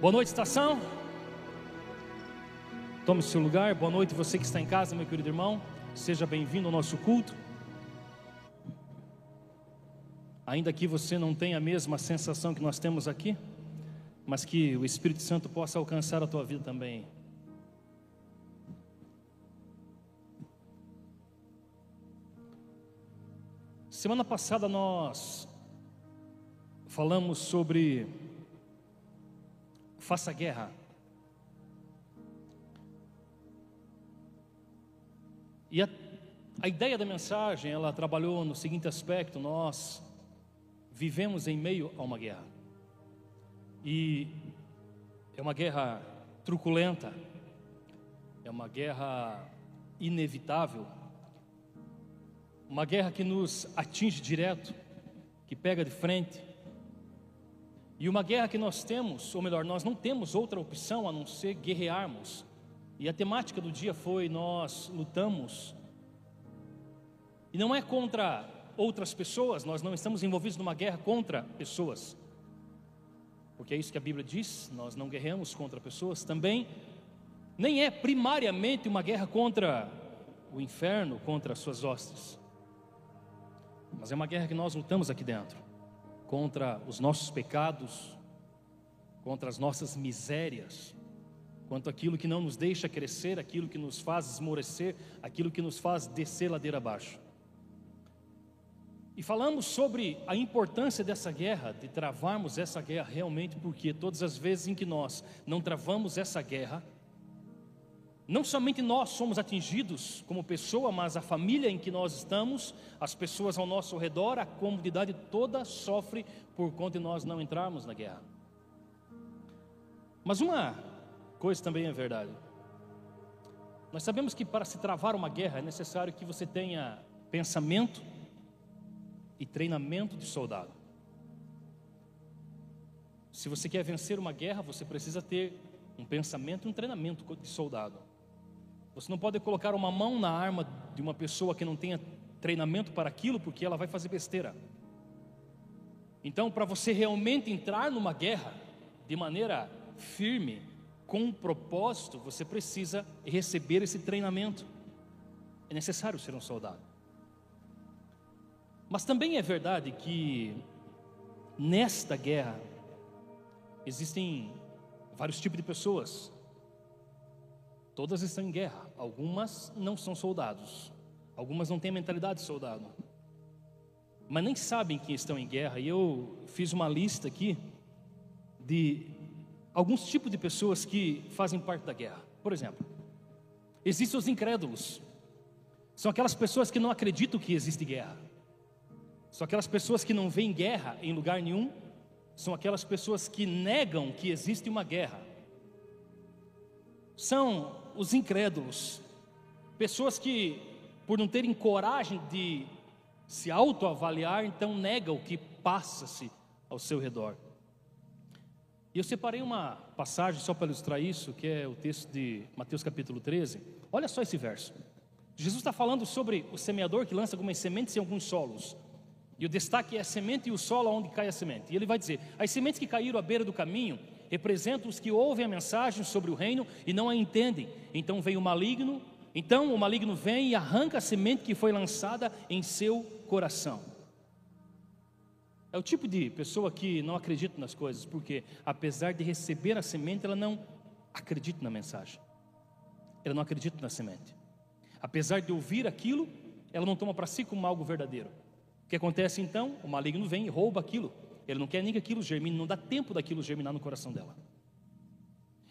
Boa noite, estação. Tome seu lugar. Boa noite, você que está em casa, meu querido irmão. Seja bem-vindo ao nosso culto. Ainda que você não tenha a mesma sensação que nós temos aqui, mas que o Espírito Santo possa alcançar a tua vida também. Semana passada nós falamos sobre faça guerra. E a, a ideia da mensagem, ela trabalhou no seguinte aspecto: nós vivemos em meio a uma guerra. E é uma guerra truculenta, é uma guerra inevitável uma guerra que nos atinge direto, que pega de frente. E uma guerra que nós temos, ou melhor, nós não temos outra opção a não ser guerrearmos. E a temática do dia foi: nós lutamos. E não é contra outras pessoas, nós não estamos envolvidos numa guerra contra pessoas. Porque é isso que a Bíblia diz, nós não guerreamos contra pessoas. Também nem é primariamente uma guerra contra o inferno, contra as suas hostes. Mas é uma guerra que nós lutamos aqui dentro contra os nossos pecados, contra as nossas misérias, quanto aquilo que não nos deixa crescer, aquilo que nos faz esmorecer, aquilo que nos faz descer ladeira abaixo. E falamos sobre a importância dessa guerra, de travarmos essa guerra realmente, porque todas as vezes em que nós não travamos essa guerra, não somente nós somos atingidos como pessoa, mas a família em que nós estamos, as pessoas ao nosso redor, a comunidade toda sofre por conta de nós não entrarmos na guerra. Mas uma coisa também é verdade. Nós sabemos que para se travar uma guerra é necessário que você tenha pensamento e treinamento de soldado. Se você quer vencer uma guerra, você precisa ter um pensamento e um treinamento de soldado. Você não pode colocar uma mão na arma de uma pessoa que não tenha treinamento para aquilo, porque ela vai fazer besteira. Então, para você realmente entrar numa guerra de maneira firme, com um propósito, você precisa receber esse treinamento. É necessário ser um soldado. Mas também é verdade que nesta guerra existem vários tipos de pessoas. Todas estão em guerra. Algumas não são soldados. Algumas não têm mentalidade de soldado. Mas nem sabem que estão em guerra. E eu fiz uma lista aqui de alguns tipos de pessoas que fazem parte da guerra. Por exemplo, existem os incrédulos. São aquelas pessoas que não acreditam que existe guerra. São aquelas pessoas que não veem guerra em lugar nenhum. São aquelas pessoas que negam que existe uma guerra. São os incrédulos, pessoas que, por não terem coragem de se autoavaliar, então negam o que passa-se ao seu redor. E eu separei uma passagem só para ilustrar isso, que é o texto de Mateus capítulo 13. Olha só esse verso. Jesus está falando sobre o semeador que lança algumas sementes em alguns solos. E o destaque é a semente e o solo onde cai a semente. E ele vai dizer: as sementes que caíram à beira do caminho representam os que ouvem a mensagem sobre o reino e não a entendem. Então vem o maligno, então o maligno vem e arranca a semente que foi lançada em seu coração. É o tipo de pessoa que não acredita nas coisas, porque apesar de receber a semente, ela não acredita na mensagem. Ela não acredita na semente. Apesar de ouvir aquilo, ela não toma para si como algo verdadeiro. O que acontece então? O maligno vem e rouba aquilo ele não quer nem que aquilo germine, não dá tempo daquilo germinar no coração dela.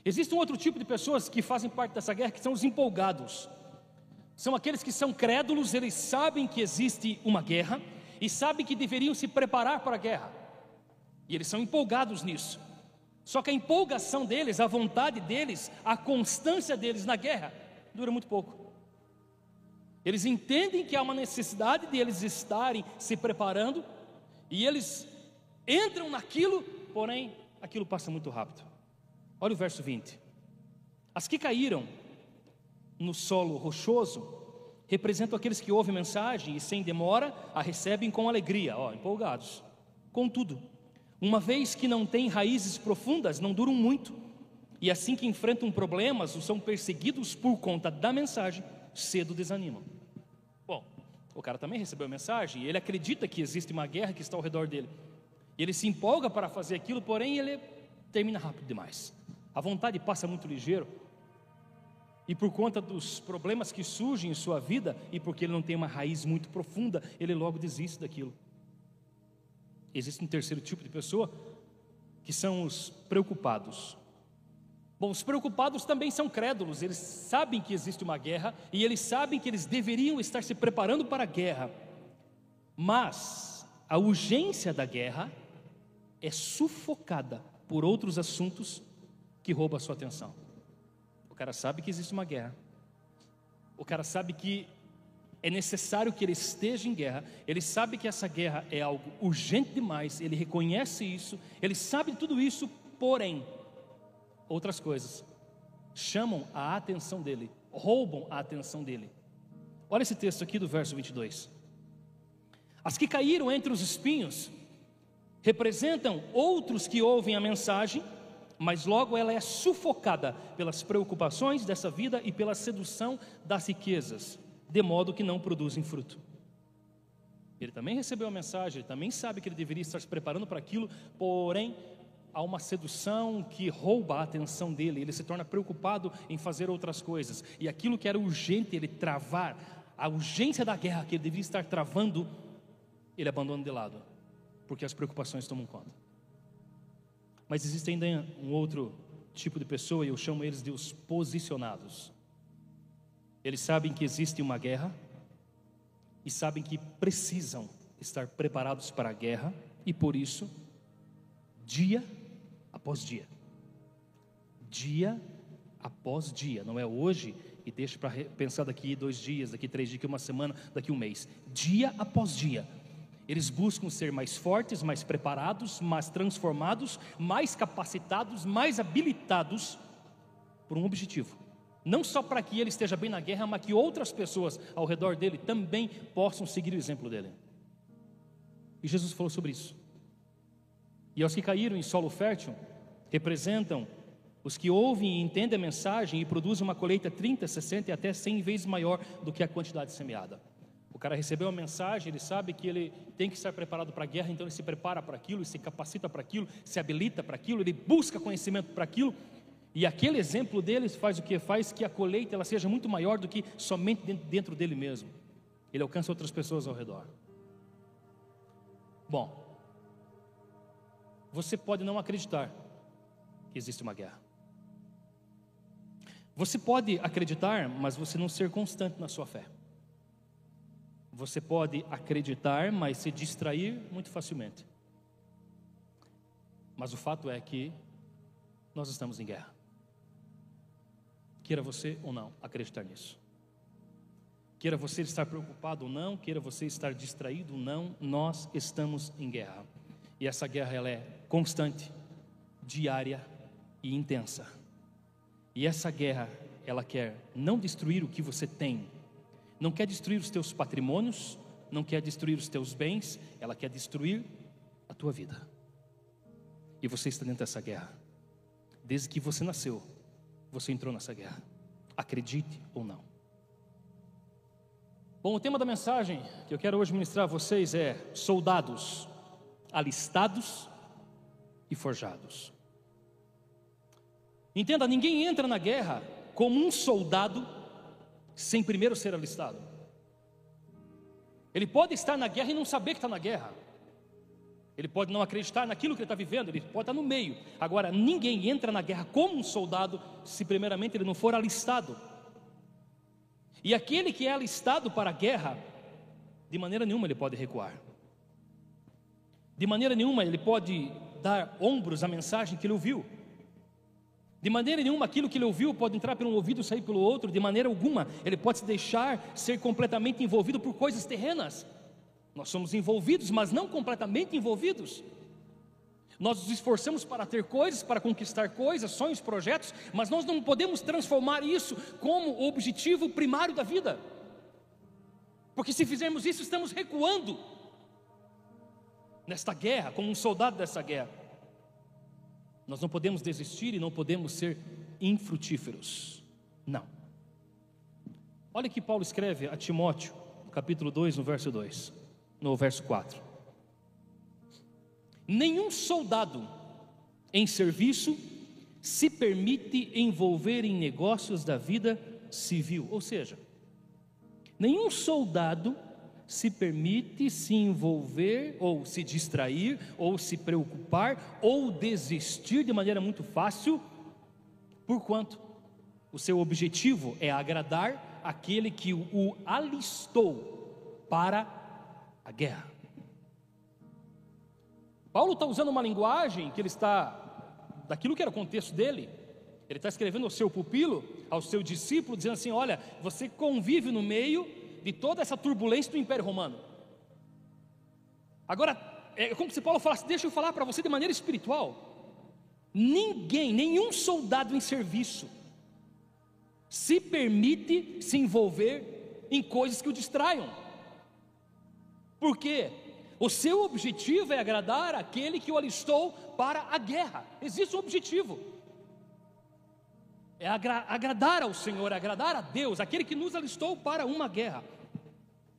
Existe um outro tipo de pessoas que fazem parte dessa guerra, que são os empolgados. São aqueles que são crédulos, eles sabem que existe uma guerra e sabem que deveriam se preparar para a guerra. E eles são empolgados nisso. Só que a empolgação deles, a vontade deles, a constância deles na guerra dura muito pouco. Eles entendem que há uma necessidade de eles estarem se preparando e eles entram naquilo, porém aquilo passa muito rápido. Olha o verso 20. As que caíram no solo rochoso representam aqueles que ouvem mensagem e sem demora a recebem com alegria, ó, empolgados. Contudo, Uma vez que não têm raízes profundas, não duram muito, e assim que enfrentam problemas ou são perseguidos por conta da mensagem, cedo desanimam. Bom, o cara também recebeu a mensagem, e ele acredita que existe uma guerra que está ao redor dele. Ele se empolga para fazer aquilo, porém ele termina rápido demais. A vontade passa muito ligeiro. E por conta dos problemas que surgem em sua vida, e porque ele não tem uma raiz muito profunda, ele logo desiste daquilo. Existe um terceiro tipo de pessoa, que são os preocupados. Bom, os preocupados também são crédulos, eles sabem que existe uma guerra e eles sabem que eles deveriam estar se preparando para a guerra, mas a urgência da guerra é sufocada por outros assuntos que roubam a sua atenção. O cara sabe que existe uma guerra, o cara sabe que é necessário que ele esteja em guerra, ele sabe que essa guerra é algo urgente demais, ele reconhece isso, ele sabe tudo isso, porém, outras coisas chamam a atenção dele, roubam a atenção dele. Olha esse texto aqui do verso 22. As que caíram entre os espinhos representam outros que ouvem a mensagem, mas logo ela é sufocada pelas preocupações dessa vida e pela sedução das riquezas, de modo que não produzem fruto. Ele também recebeu a mensagem, ele também sabe que ele deveria estar se preparando para aquilo, porém há uma sedução que rouba a atenção dele, ele se torna preocupado em fazer outras coisas, e aquilo que era urgente ele travar, a urgência da guerra que ele deveria estar travando, ele abandona de lado, porque as preocupações tomam conta. Mas existe ainda um outro tipo de pessoa, e eu chamo eles de os posicionados. Eles sabem que existe uma guerra e sabem que precisam estar preparados para a guerra, e por isso, dia após dia. Dia após dia, não é hoje e deixa para pensar daqui dois dias, daqui três dias, daqui uma semana, daqui um mês. Dia após dia, eles buscam ser mais fortes, mais preparados, mais transformados, mais capacitados, mais habilitados por um objetivo. Não só para que ele esteja bem na guerra, mas que outras pessoas ao redor dele também possam seguir o exemplo dele. E Jesus falou sobre isso. E aos que caíram em solo fértil, representam os que ouvem e entendem a mensagem e produzem uma colheita 30, 60 e até 100 vezes maior do que a quantidade semeada. O cara recebeu a mensagem, ele sabe que ele tem que estar preparado para a guerra, então ele se prepara para aquilo, se capacita para aquilo, se habilita para aquilo, ele busca conhecimento para aquilo. E aquele exemplo deles faz o que? Faz que a colheita ela seja muito maior do que somente dentro dele mesmo. Ele alcança outras pessoas ao redor. Bom, você pode não acreditar que existe uma guerra. Você pode acreditar, mas você não ser constante na sua fé. Você pode acreditar, mas se distrair muito facilmente. Mas o fato é que nós estamos em guerra. Queira você ou não acreditar nisso. Queira você estar preocupado ou não, queira você estar distraído ou não, nós estamos em guerra. E essa guerra ela é constante, diária e intensa. E essa guerra, ela quer não destruir o que você tem, não quer destruir os teus patrimônios, não quer destruir os teus bens, ela quer destruir a tua vida. E você está dentro dessa guerra. Desde que você nasceu, você entrou nessa guerra. Acredite ou não. Bom, o tema da mensagem que eu quero hoje ministrar a vocês é soldados alistados e forjados. Entenda, ninguém entra na guerra como um soldado sem primeiro ser alistado. Ele pode estar na guerra e não saber que está na guerra. Ele pode não acreditar naquilo que ele está vivendo, ele pode estar no meio. Agora, ninguém entra na guerra como um soldado se primeiramente ele não for alistado. E aquele que é alistado para a guerra, de maneira nenhuma ele pode recuar. De maneira nenhuma ele pode dar ombros à mensagem que ele ouviu. De maneira nenhuma aquilo que ele ouviu pode entrar pelo um ouvido e sair pelo outro. De maneira alguma ele pode se deixar ser completamente envolvido por coisas terrenas. Nós somos envolvidos, mas não completamente envolvidos. Nós nos esforçamos para ter coisas, para conquistar coisas, sonhos, projetos, mas nós não podemos transformar isso como objetivo primário da vida. Porque se fizermos isso, estamos recuando nesta guerra, como um soldado dessa guerra. Nós não podemos desistir e não podemos ser infrutíferos. Não. Olha que Paulo escreve a Timóteo, capítulo 2, no verso 2, no verso 4. Nenhum soldado em serviço se permite envolver em negócios da vida civil, ou seja, nenhum soldado se permite se envolver ou se distrair ou se preocupar ou desistir de maneira muito fácil, porquanto o seu objetivo é agradar aquele que o alistou para a guerra. Paulo está usando uma linguagem que ele está, daquilo que era o contexto dele, ele está escrevendo ao seu pupilo, ao seu discípulo, dizendo assim: Olha, você convive no meio de toda essa turbulência do Império Romano. Agora, é como se Paulo falasse: Deixa eu falar para você de maneira espiritual. Ninguém, nenhum soldado em serviço, se permite se envolver em coisas que o distraiam. Por quê? O seu objetivo é agradar aquele que o alistou para a guerra. Existe um objetivo. É agra agradar ao Senhor, agradar a Deus, aquele que nos alistou para uma guerra.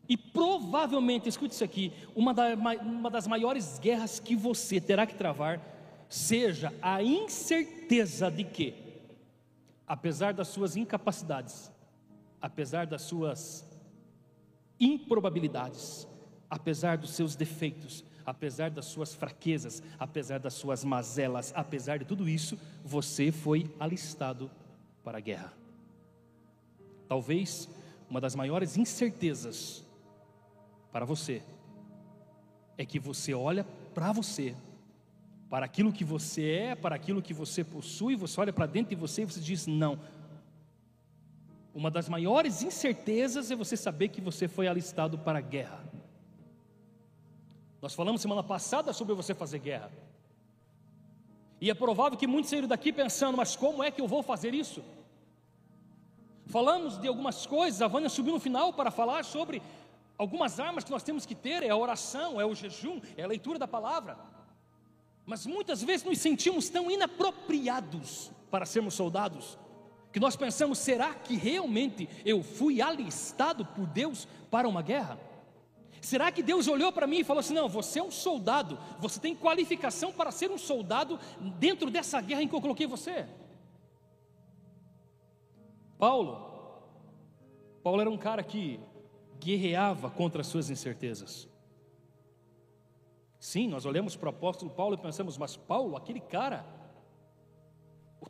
E provavelmente, escute isso aqui, uma, da, uma das maiores guerras que você terá que travar seja a incerteza de que, apesar das suas incapacidades, apesar das suas improbabilidades, apesar dos seus defeitos, apesar das suas fraquezas, apesar das suas mazelas, apesar de tudo isso, você foi alistado para a guerra. Talvez uma das maiores incertezas para você é que você olha para você, para aquilo que você é, para aquilo que você possui, você olha para dentro de você e você diz: não. Uma das maiores incertezas é você saber que você foi alistado para a guerra. Nós falamos semana passada sobre você fazer guerra. E é provável que muitos saíram daqui pensando, mas como é que eu vou fazer isso? Falamos de algumas coisas, a Vânia subiu no final para falar sobre algumas armas que nós temos que ter: é a oração, é o jejum, é a leitura da palavra. Mas muitas vezes nos sentimos tão inapropriados para sermos soldados, que nós pensamos: será que realmente eu fui alistado por Deus para uma guerra? Será que Deus olhou para mim e falou assim: não, você é um soldado, você tem qualificação para ser um soldado dentro dessa guerra em que eu coloquei você? Paulo, Paulo era um cara que guerreava contra as suas incertezas. Sim, nós olhamos para o apóstolo Paulo e pensamos, mas Paulo, aquele cara,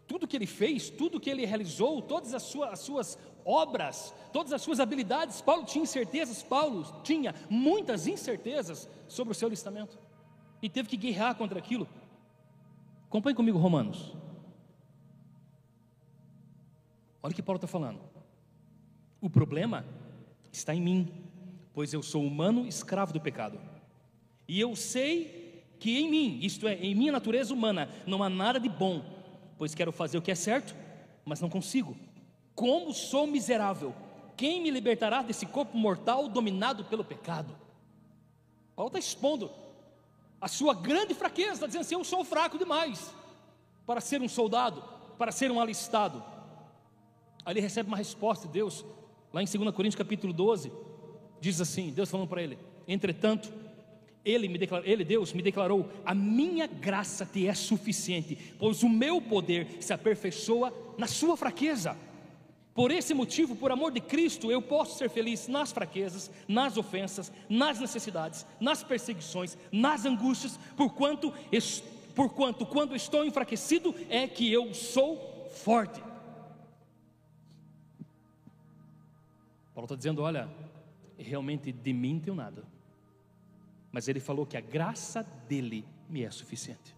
tudo que ele fez, tudo que ele realizou, todas as suas, as suas obras, todas as suas habilidades. Paulo tinha incertezas, Paulo tinha muitas incertezas sobre o seu listamento e teve que guerrear contra aquilo. Acompanhe comigo, Romanos. Olha o que Paulo está falando. O problema está em mim, pois eu sou humano, escravo do pecado. E eu sei que em mim, isto é, em minha natureza humana, não há nada de bom, pois quero fazer o que é certo, mas não consigo. Como sou miserável! Quem me libertará desse corpo mortal dominado pelo pecado? Paulo está expondo a sua grande fraqueza, dizendo assim: eu sou fraco demais para ser um soldado, para ser um alistado. Aí ele recebe uma resposta de Deus, lá em 2 Coríntios capítulo 12, diz assim: Deus falando para ele: Entretanto, ele, me declarou, ele, Deus, me declarou: A minha graça te é suficiente, pois o meu poder se aperfeiçoa na sua fraqueza. Por esse motivo, por amor de Cristo, eu posso ser feliz nas fraquezas, nas ofensas, nas necessidades, nas perseguições, nas angústias, porquanto, porquanto quando estou enfraquecido é que eu sou forte. Paulo está dizendo: olha, realmente de mim não tenho nada, mas ele falou que a graça dele me é suficiente,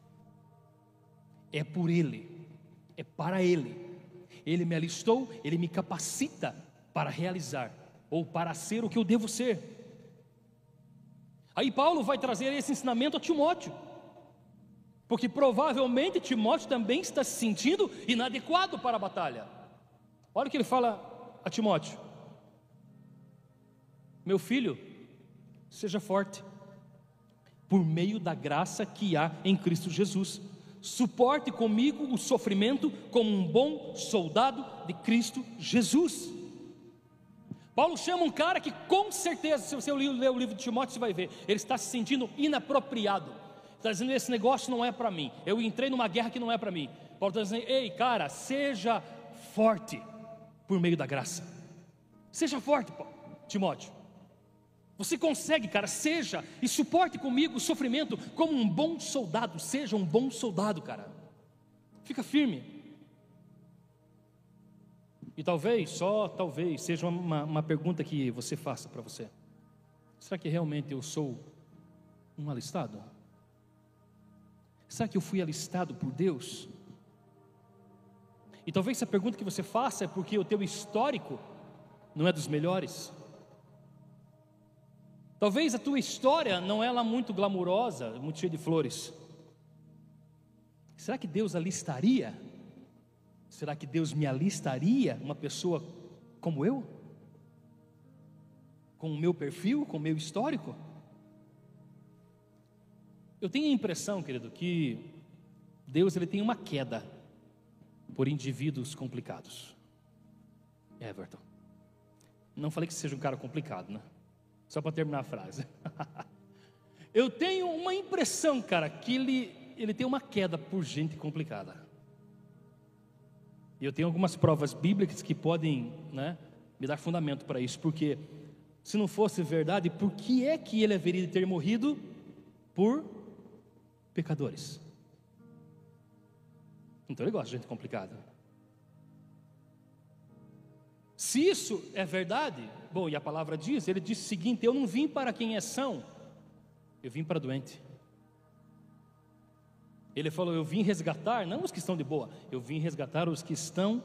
é por ele, é para ele. Ele me alistou, Ele me capacita para realizar ou para ser o que eu devo ser. Aí Paulo vai trazer esse ensinamento a Timóteo, porque provavelmente Timóteo também está se sentindo inadequado para a batalha. Olha o que ele fala a Timóteo: Meu filho, seja forte, por meio da graça que há em Cristo Jesus. Suporte comigo o sofrimento como um bom soldado de Cristo Jesus. Paulo chama um cara que, com certeza, se você ler o livro de Timóteo, você vai ver, ele está se sentindo inapropriado. Está dizendo: esse negócio não é para mim. Eu entrei numa guerra que não é para mim. Paulo está dizendo: ei, cara, seja forte por meio da graça. Seja forte, Timóteo. Você consegue, cara, seja e suporte comigo o sofrimento como um bom soldado. Seja um bom soldado, cara. Fica firme. E talvez, só talvez, seja uma, uma pergunta que você faça para você: será que realmente eu sou um alistado? Será que eu fui alistado por Deus? E talvez essa pergunta que você faça é porque o teu histórico não é dos melhores. Talvez a tua história não é lá muito glamurosa, muito cheia de flores. Será que Deus alistaria? Será que Deus me alistaria uma pessoa como eu? Com o meu perfil, com o meu histórico? Eu tenho a impressão, querido, que Deus ele tem uma queda por indivíduos complicados. Everton. Não falei que seja um cara complicado, né? Só para terminar a frase. Eu tenho uma impressão, cara, que ele, ele tem uma queda por gente complicada. E eu tenho algumas provas bíblicas que podem né, me dar fundamento para isso, porque se não fosse verdade, por que é que ele haveria de ter morrido por pecadores? Então ele gosta de gente complicada. Se isso é verdade, bom, e a palavra diz, ele disse o seguinte: Eu não vim para quem é são, eu vim para doente. Ele falou: Eu vim resgatar, não os que estão de boa, eu vim resgatar os que estão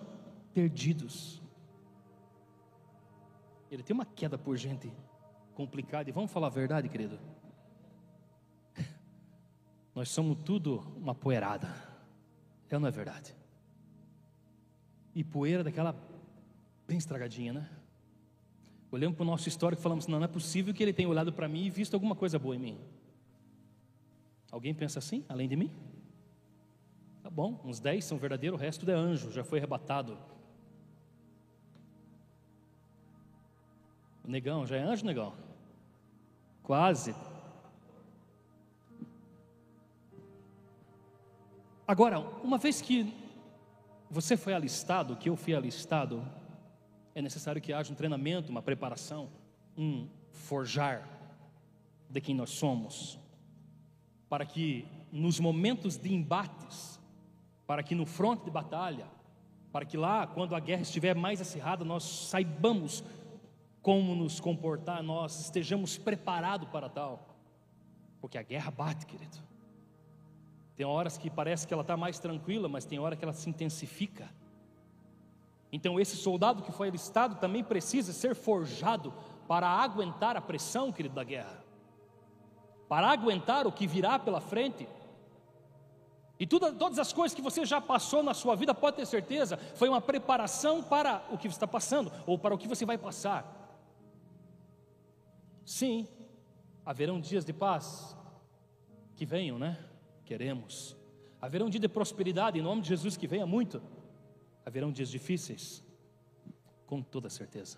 perdidos. Ele tem uma queda por gente complicada, e vamos falar a verdade, querido. Nós somos tudo uma poeirada, é não é verdade? E poeira daquela bem estragadinha, né? Olhamos para o nosso histórico falamos: não, não é possível que ele tenha olhado para mim e visto alguma coisa boa em mim. Alguém pensa assim, além de mim? Tá bom, uns dez são verdadeiros, o resto é anjo, já foi arrebatado. O negão, já é anjo, negão? Quase. Agora, uma vez que você foi alistado, que eu fui alistado, é necessário que haja um treinamento, uma preparação, um forjar de quem nós somos, para que nos momentos de embates, para que no fronte de batalha, para que lá, quando a guerra estiver mais acirrada, nós saibamos como nos comportar, nós estejamos preparados para tal, porque a guerra bate, querido. Tem horas que parece que ela está mais tranquila, mas tem hora que ela se intensifica. Então, esse soldado que foi alistado também precisa ser forjado para aguentar a pressão, querido, da guerra, para aguentar o que virá pela frente. E tudo, todas as coisas que você já passou na sua vida, pode ter certeza, foi uma preparação para o que você está passando, ou para o que você vai passar. Sim, haverão dias de paz que venham, né? Queremos. Haverá um dia de prosperidade, em nome de Jesus, que venha muito haverão dias difíceis, com toda certeza.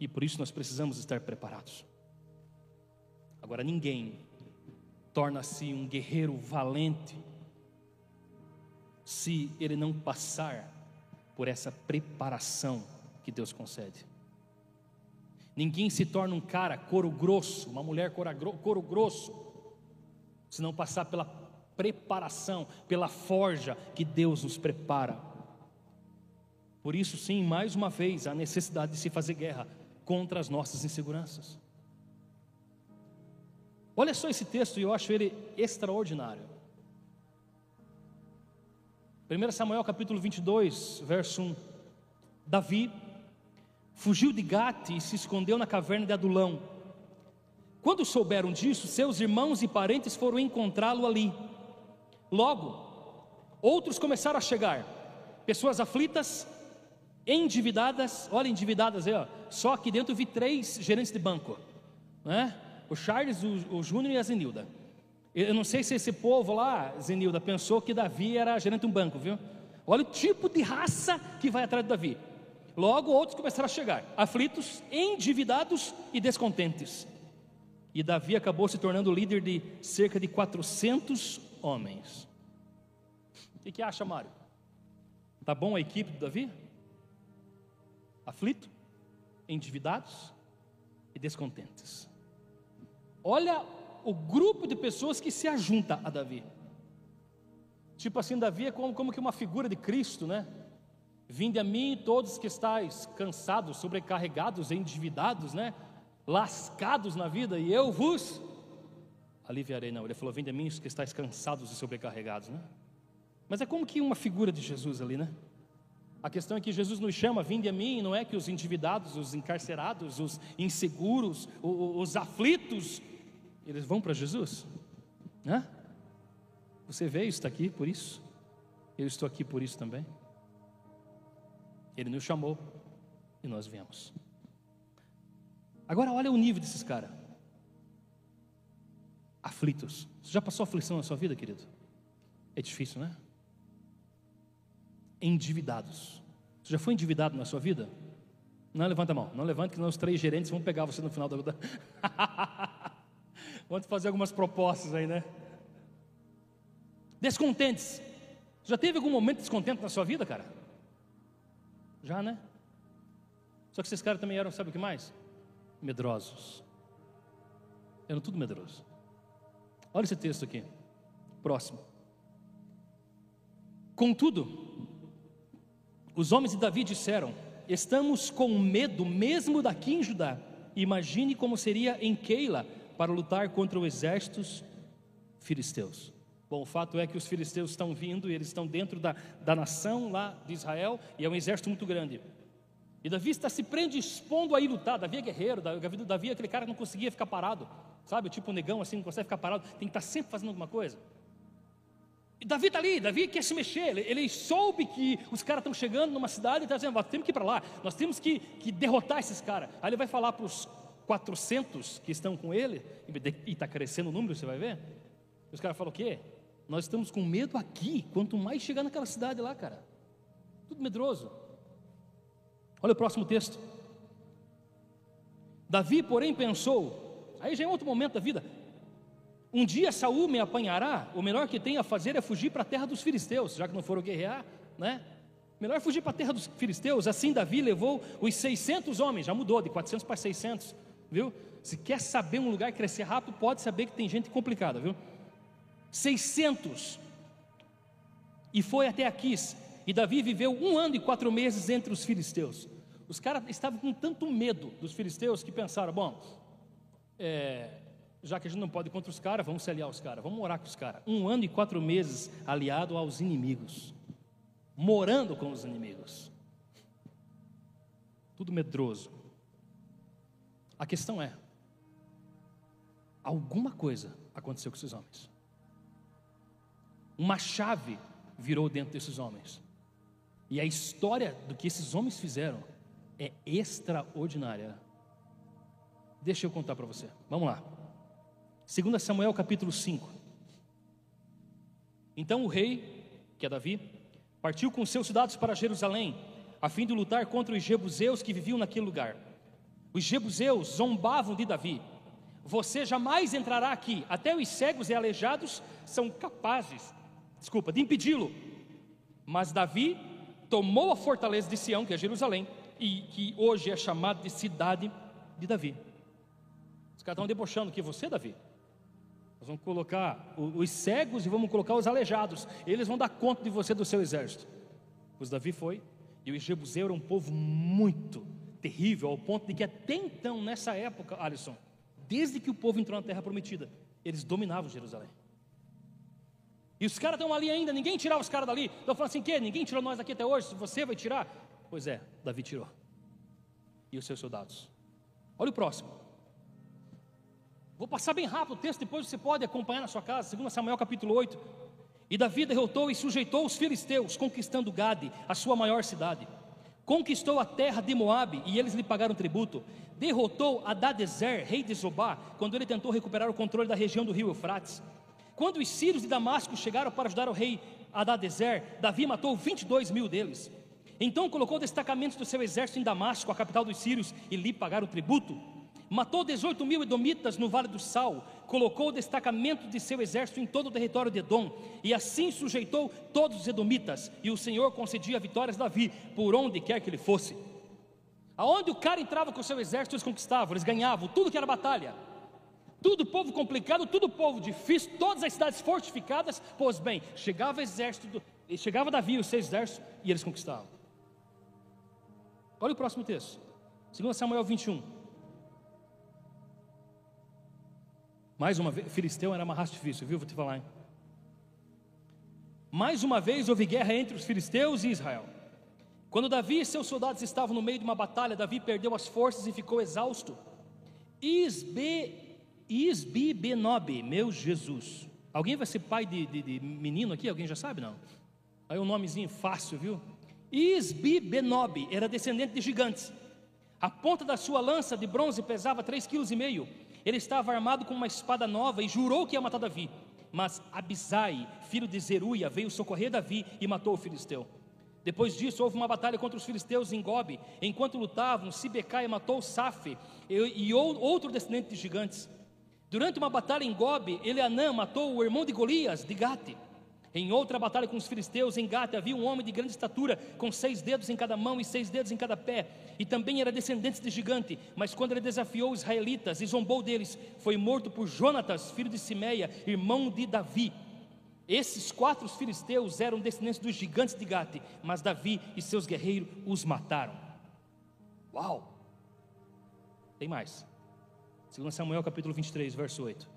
E por isso nós precisamos estar preparados. Agora, ninguém torna-se um guerreiro valente se ele não passar por essa preparação que Deus concede. Ninguém se torna um cara couro grosso, uma mulher couro grosso, se não passar pela preparação, pela forja que Deus nos prepara. Por isso, sim, mais uma vez, a necessidade de se fazer guerra contra as nossas inseguranças. Olha só esse texto, e eu acho ele extraordinário. 1 Samuel capítulo 22, verso 1. Davi fugiu de Gate e se escondeu na caverna de Adulão. Quando souberam disso, seus irmãos e parentes foram encontrá-lo ali. Logo, outros começaram a chegar, pessoas aflitas, endividadas, olha endividadas aí, ó. só aqui dentro vi três gerentes de banco, né? O Charles, o, o Júnior e a Zenilda. Eu não sei se esse povo lá, Zenilda, pensou que Davi era gerente de um banco, viu? Olha o tipo de raça que vai atrás de Davi. Logo outros começaram a chegar, aflitos, endividados e descontentes. E Davi acabou se tornando líder de cerca de 400 homens. O que, que acha, Mário? Tá bom a equipe de Davi? Aflito, endividados e descontentes. Olha o grupo de pessoas que se ajunta a Davi. Tipo assim, Davi é como, como que uma figura de Cristo, né? Vinde a mim todos que estáis cansados, sobrecarregados, endividados, né? Lascados na vida, e eu vos aliviarei. Não, ele falou: Vinde a mim os que estáis cansados e sobrecarregados, né? Mas é como que uma figura de Jesus ali, né? A questão é que Jesus nos chama, vinde a mim, não é que os endividados, os encarcerados, os inseguros, os, os aflitos, eles vão para Jesus? Né? Você veio, está aqui por isso. Eu estou aqui por isso também. Ele nos chamou e nós viemos. Agora olha o nível desses caras. Aflitos. Você já passou aflição na sua vida, querido? É difícil, né? Endividados. Você já foi endividado na sua vida? Não levanta a mão, não levanta que nós três gerentes vão pegar você no final da. Vamos fazer algumas propostas aí, né? Descontentes. Já teve algum momento descontente na sua vida, cara? Já, né? Só que esses caras também eram, sabe o que mais? Medrosos. Eram tudo medrosos. Olha esse texto aqui. Próximo. Contudo, os homens de Davi disseram: Estamos com medo mesmo daqui em Judá. Imagine como seria em Keila para lutar contra os exércitos filisteus. Bom, o fato é que os filisteus estão vindo e eles estão dentro da, da nação lá de Israel e é um exército muito grande. E Davi está se predispondo a ir lutar. Davi é guerreiro, Davi, Davi aquele cara que não conseguia ficar parado, sabe? Tipo o negão assim, não consegue ficar parado, tem que estar sempre fazendo alguma coisa. E Davi está ali, Davi quer se mexer, ele, ele soube que os caras estão chegando numa cidade e está dizendo: nós temos que ir para lá, nós temos que, que derrotar esses caras. Aí ele vai falar para os 400 que estão com ele, e está crescendo o número, você vai ver. Os caras falam o quê? Nós estamos com medo aqui, quanto mais chegar naquela cidade lá, cara. Tudo medroso. Olha o próximo texto. Davi, porém, pensou, aí já é outro momento da vida. Um dia Saul me apanhará, o melhor que tem a fazer é fugir para a terra dos filisteus, já que não foram guerrear, né? Melhor fugir para a terra dos filisteus. Assim Davi levou os 600 homens, já mudou de 400 para 600 viu? Se quer saber um lugar crescer rápido, pode saber que tem gente complicada, viu? 600. E foi até Aquis. E Davi viveu um ano e quatro meses entre os filisteus. Os caras estavam com tanto medo dos filisteus que pensaram: bom, é, já que a gente não pode contra os caras, vamos se aliar aos caras, vamos morar com os caras. Um ano e quatro meses aliado aos inimigos, morando com os inimigos. Tudo medroso. A questão é: alguma coisa aconteceu com esses homens. Uma chave virou dentro desses homens. E a história do que esses homens fizeram é extraordinária. Deixa eu contar para você. Vamos lá. 2 Samuel capítulo 5. Então o rei, que é Davi, partiu com seus soldados para Jerusalém, a fim de lutar contra os jebuseus que viviam naquele lugar. Os jebuseus zombavam de Davi. Você jamais entrará aqui, até os cegos e aleijados são capazes, desculpa, de impedi-lo. Mas Davi tomou a fortaleza de Sião, que é Jerusalém, e que hoje é chamada de cidade de Davi. Caras estão debochando que você, Davi. Nós vamos colocar os cegos e vamos colocar os aleijados. Eles vão dar conta de você do seu exército. Pois Davi foi, e os jebuseus eram um povo muito terrível, ao ponto de que até então, nessa época, Alisson, desde que o povo entrou na terra prometida, eles dominavam Jerusalém. E os caras estão ali ainda, ninguém tirava os caras dali. Estão falando assim: que? Ninguém tirou nós daqui até hoje, você vai tirar? Pois é, Davi tirou. E os seus soldados. Olha o próximo. Vou passar bem rápido o texto, depois você pode acompanhar na sua casa, 2 Samuel capítulo 8. E Davi derrotou e sujeitou os filisteus, conquistando Gade, a sua maior cidade. conquistou a terra de Moabe e eles lhe pagaram tributo. Derrotou Adadezer, rei de Zobá, quando ele tentou recuperar o controle da região do rio Eufrates. Quando os sírios de Damasco chegaram para ajudar o rei Adadezer, Davi matou 22 mil deles. Então colocou destacamentos do seu exército em Damasco, a capital dos sírios, e lhe pagaram tributo. Matou 18 mil edomitas no Vale do Sal, colocou o destacamento de seu exército em todo o território de Edom, e assim sujeitou todos os edomitas, e o Senhor concedia vitórias a Davi, por onde quer que ele fosse. Aonde o cara entrava com o seu exército, eles conquistavam, eles ganhavam, tudo que era batalha. Tudo povo complicado, tudo povo difícil, todas as cidades fortificadas, pois bem, chegava o exército, chegava Davi e os seus exércitos, e eles conquistavam. Olha o próximo texto, 2 Samuel 21. Mais uma vez, Filisteu era mais difícil, viu? Vou te falar. Hein? Mais uma vez houve guerra entre os filisteus e Israel. Quando Davi e seus soldados estavam no meio de uma batalha, Davi perdeu as forças e ficou exausto. Isbe, Isbi Benob, meu Jesus. Alguém vai ser pai de, de, de, menino aqui? Alguém já sabe, não? Aí um nomezinho fácil, viu? Isbi Benob era descendente de gigantes. A ponta da sua lança de bronze pesava 3,5 kg ele estava armado com uma espada nova e jurou que ia matar Davi. Mas Abisai, filho de Zeruia, veio socorrer Davi e matou o filisteu. Depois disso, houve uma batalha contra os filisteus em Gobe. Enquanto lutavam, Sibecaia matou Safe e outro descendente de gigantes. Durante uma batalha em Gobe, Eleanã matou o irmão de Golias, de Gate. Em outra batalha com os filisteus, em Gate, havia um homem de grande estatura, com seis dedos em cada mão e seis dedos em cada pé, e também era descendente de gigante. Mas quando ele desafiou os israelitas e zombou deles, foi morto por Jonatas, filho de Simeia, irmão de Davi. Esses quatro filisteus eram descendentes dos gigantes de Gate, mas Davi e seus guerreiros os mataram. Uau! Tem mais. 2 Samuel capítulo 23, verso 8.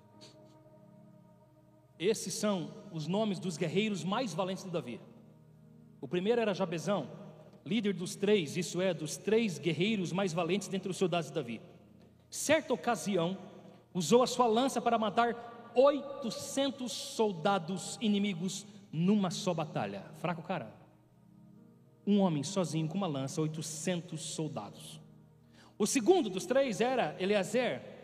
Esses são os nomes dos guerreiros mais valentes de Davi. O primeiro era Jabezão, líder dos três, isso é, dos três guerreiros mais valentes dentre os soldados de Davi. Certa ocasião, usou a sua lança para matar 800 soldados inimigos numa só batalha. Fraco cara. Um homem sozinho com uma lança, 800 soldados. O segundo dos três era Eleazer,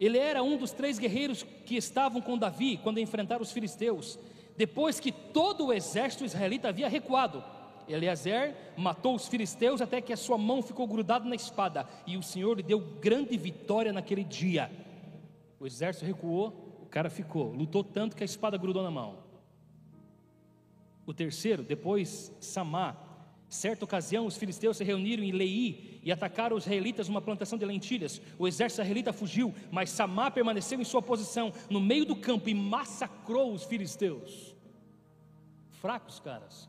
ele era um dos três guerreiros que estavam com Davi quando enfrentaram os filisteus, depois que todo o exército israelita havia recuado. Eliezer matou os filisteus até que a sua mão ficou grudada na espada, e o Senhor lhe deu grande vitória naquele dia. O exército recuou, o cara ficou, lutou tanto que a espada grudou na mão. O terceiro, depois Samá, Certa ocasião, os filisteus se reuniram em Lei e atacaram os israelitas numa plantação de lentilhas. O exército israelita fugiu, mas Samá permaneceu em sua posição no meio do campo e massacrou os filisteus. Fracos, caras.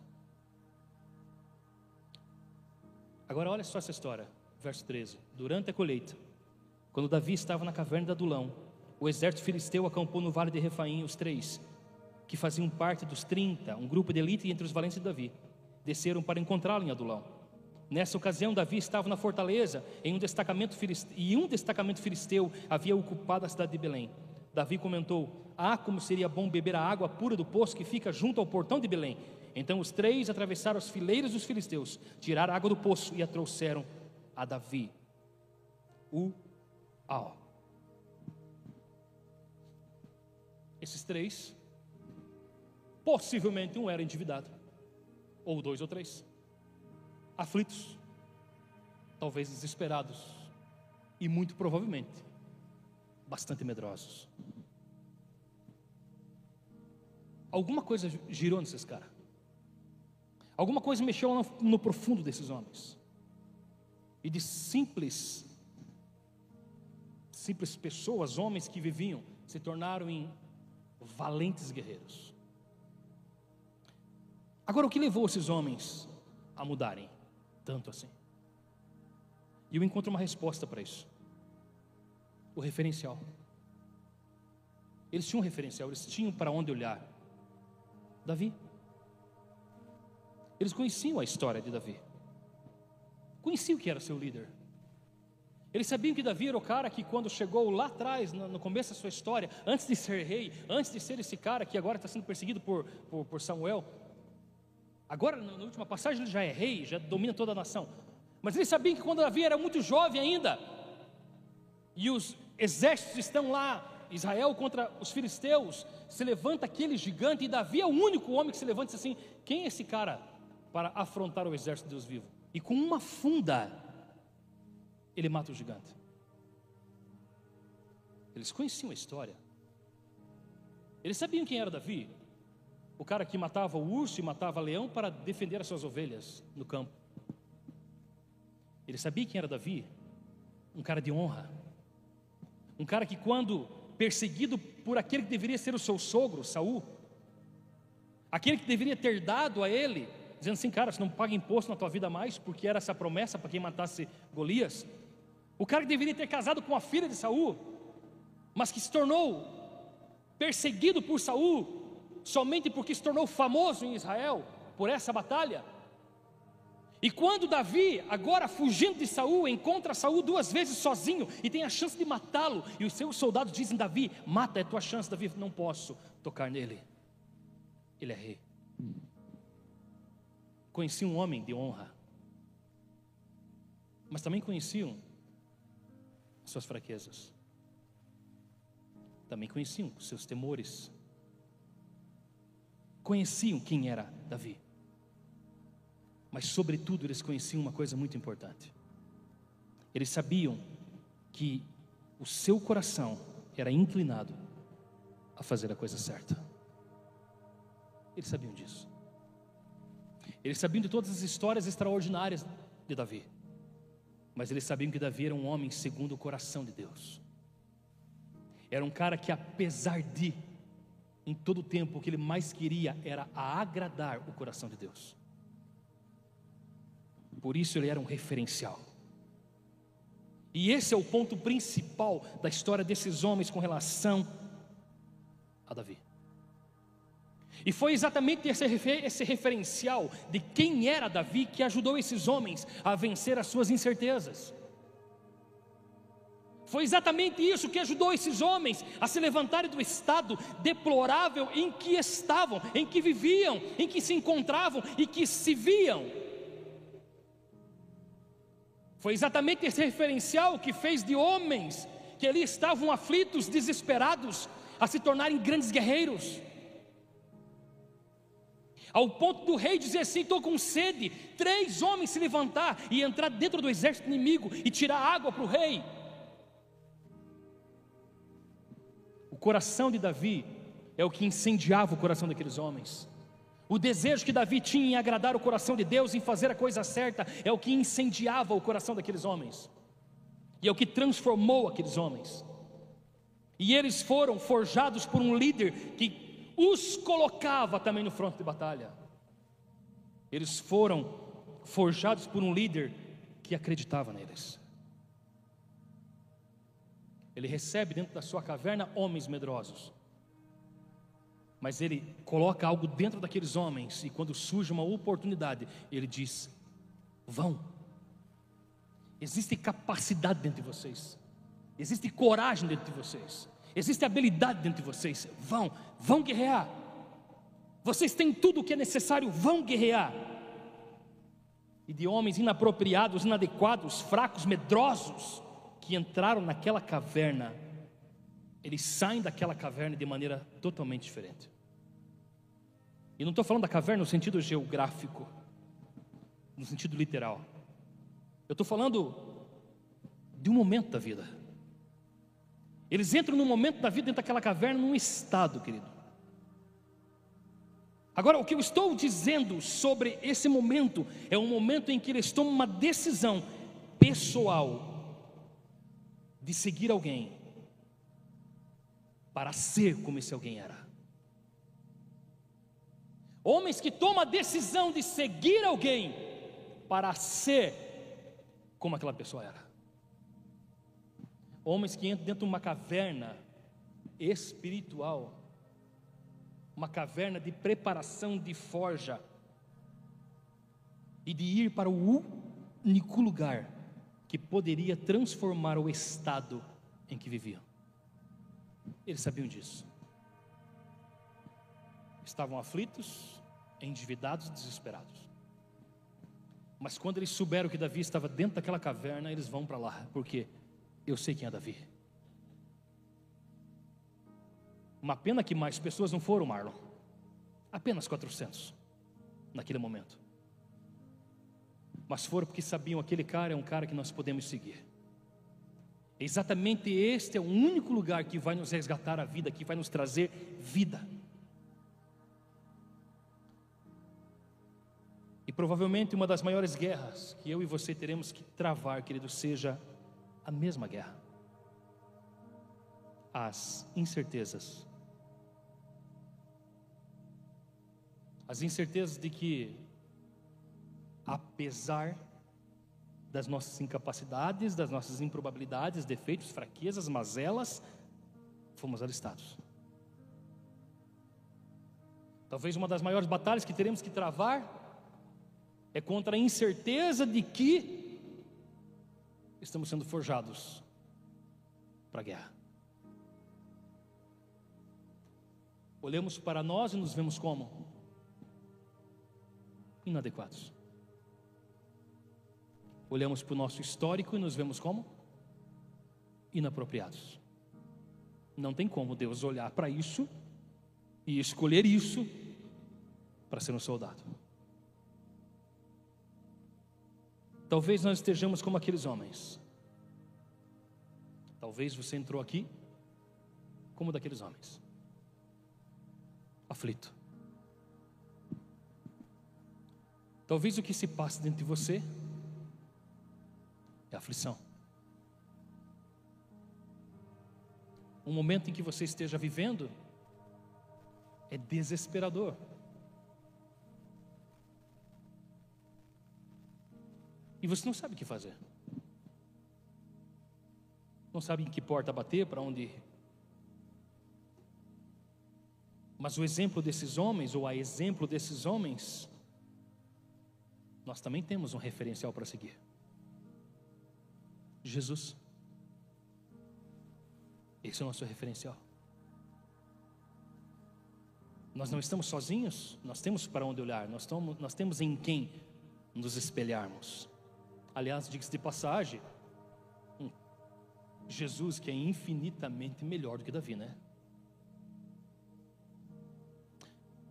Agora olha só essa história, verso 13. Durante a colheita, quando Davi estava na caverna de Adulão, o exército filisteu acampou no vale de Refaim, os três, que faziam parte dos 30, um grupo de elite entre os valentes de Davi desceram para encontrá-lo em Adulão. Nessa ocasião, Davi estava na fortaleza em um destacamento filisteu, e um destacamento filisteu havia ocupado a cidade de Belém. Davi comentou: Ah, como seria bom beber a água pura do poço que fica junto ao portão de Belém. Então os três atravessaram as fileiras dos filisteus, tiraram a água do poço e a trouxeram a Davi. Uau! Esses três, possivelmente um era endividado ou dois ou três, aflitos, talvez desesperados e muito provavelmente bastante medrosos. Alguma coisa girou nesses caras. Alguma coisa mexeu no, no profundo desses homens. E de simples, simples pessoas, homens que viviam, se tornaram em valentes guerreiros. Agora, o que levou esses homens a mudarem tanto assim? E eu encontro uma resposta para isso: o referencial. Eles tinham um referencial, eles tinham para onde olhar. Davi. Eles conheciam a história de Davi, conheciam que era seu líder. Eles sabiam que Davi era o cara que, quando chegou lá atrás, no começo da sua história, antes de ser rei, antes de ser esse cara que agora está sendo perseguido por, por, por Samuel, Agora, na última passagem, ele já é rei, já domina toda a nação. Mas eles sabiam que quando Davi era muito jovem ainda, e os exércitos estão lá, Israel contra os filisteus, se levanta aquele gigante, e Davi é o único homem que se levanta e diz assim: quem é esse cara para afrontar o exército de Deus vivo? E com uma funda, ele mata o gigante. Eles conheciam a história. Eles sabiam quem era Davi o cara que matava o urso e matava o leão para defender as suas ovelhas no campo. Ele sabia quem era Davi, um cara de honra, um cara que quando perseguido por aquele que deveria ser o seu sogro, Saul, aquele que deveria ter dado a ele, dizendo assim, cara, você não paga imposto na tua vida mais, porque era essa promessa para quem matasse Golias. O cara que deveria ter casado com a filha de Saul, mas que se tornou perseguido por Saul, somente porque se tornou famoso em Israel por essa batalha. E quando Davi, agora fugindo de Saul, encontra Saul duas vezes sozinho e tem a chance de matá-lo, e os seus soldados dizem: Davi, mata, é tua chance, Davi, não posso tocar nele. Ele é rei. Conheci um homem de honra, mas também conheciam suas fraquezas, também conheciam seus temores, conheciam quem era Davi. Mas, sobretudo, eles conheciam uma coisa muito importante. Eles sabiam que o seu coração era inclinado a fazer a coisa certa. Eles sabiam disso. Eles sabiam de todas as histórias extraordinárias de Davi. Mas eles sabiam que Davi era um homem segundo o coração de Deus. Era um cara que, apesar de em todo o tempo, o que ele mais queria era agradar o coração de Deus. Por isso ele era um referencial. E esse é o ponto principal da história desses homens com relação a Davi. E foi exatamente esse, esse referencial de quem era Davi que ajudou esses homens a vencer as suas incertezas. Foi exatamente isso que ajudou esses homens a se levantarem do estado deplorável em que estavam, em que viviam, em que se encontravam e que se viam. Foi exatamente esse referencial que fez de homens que ali estavam aflitos, desesperados, a se tornarem grandes guerreiros. Ao ponto do rei dizer assim: estou com sede. Três homens se levantar e entrar dentro do exército inimigo e tirar água para o rei. Coração de Davi é o que incendiava o coração daqueles homens. O desejo que Davi tinha em agradar o coração de Deus, em fazer a coisa certa, é o que incendiava o coração daqueles homens. E é o que transformou aqueles homens. E eles foram forjados por um líder que os colocava também no fronte de batalha. Eles foram forjados por um líder que acreditava neles. Ele recebe dentro da sua caverna homens medrosos. Mas ele coloca algo dentro daqueles homens, e quando surge uma oportunidade, ele diz: Vão. Existe capacidade dentro de vocês, existe coragem dentro de vocês, existe habilidade dentro de vocês. Vão, vão guerrear. Vocês têm tudo o que é necessário, vão guerrear. E de homens inapropriados, inadequados, fracos, medrosos, que entraram naquela caverna, eles saem daquela caverna de maneira totalmente diferente. E não estou falando da caverna no sentido geográfico, no sentido literal. Eu estou falando de um momento da vida. Eles entram num momento da vida dentro daquela caverna, num estado, querido. Agora, o que eu estou dizendo sobre esse momento é um momento em que eles tomam uma decisão pessoal de seguir alguém para ser como esse alguém era. Homens que tomam a decisão de seguir alguém para ser como aquela pessoa era. Homens que entram dentro de uma caverna espiritual, uma caverna de preparação de forja, e de ir para o único lugar que poderia transformar o estado em que viviam. Eles sabiam disso. Estavam aflitos, endividados e desesperados. Mas quando eles souberam que Davi estava dentro daquela caverna, eles vão para lá, porque eu sei quem é Davi. Uma pena que mais pessoas não foram, Marlon. Apenas 400 naquele momento. Mas foram porque sabiam aquele cara é um cara que nós podemos seguir. Exatamente este é o único lugar que vai nos resgatar a vida, que vai nos trazer vida. E provavelmente uma das maiores guerras que eu e você teremos que travar, querido, seja a mesma guerra. As incertezas. As incertezas de que, apesar das nossas incapacidades, das nossas improbabilidades, defeitos, fraquezas, mazelas, fomos alistados. Talvez uma das maiores batalhas que teremos que travar é contra a incerteza de que estamos sendo forjados para a guerra. Olhamos para nós e nos vemos como inadequados. Olhamos para o nosso histórico e nos vemos como inapropriados. Não tem como Deus olhar para isso e escolher isso para ser um soldado. Talvez nós estejamos como aqueles homens. Talvez você entrou aqui como daqueles homens, aflito. Talvez o que se passe dentro de você é aflição. Um momento em que você esteja vivendo é desesperador. E você não sabe o que fazer. Não sabe em que porta bater, para onde ir. Mas o exemplo desses homens, ou a exemplo desses homens, nós também temos um referencial para seguir. Jesus. Esse é o nosso referencial. Nós não estamos sozinhos, nós temos para onde olhar, nós, estamos, nós temos em quem nos espelharmos. Aliás, diga-se de passagem, Jesus que é infinitamente melhor do que Davi, né?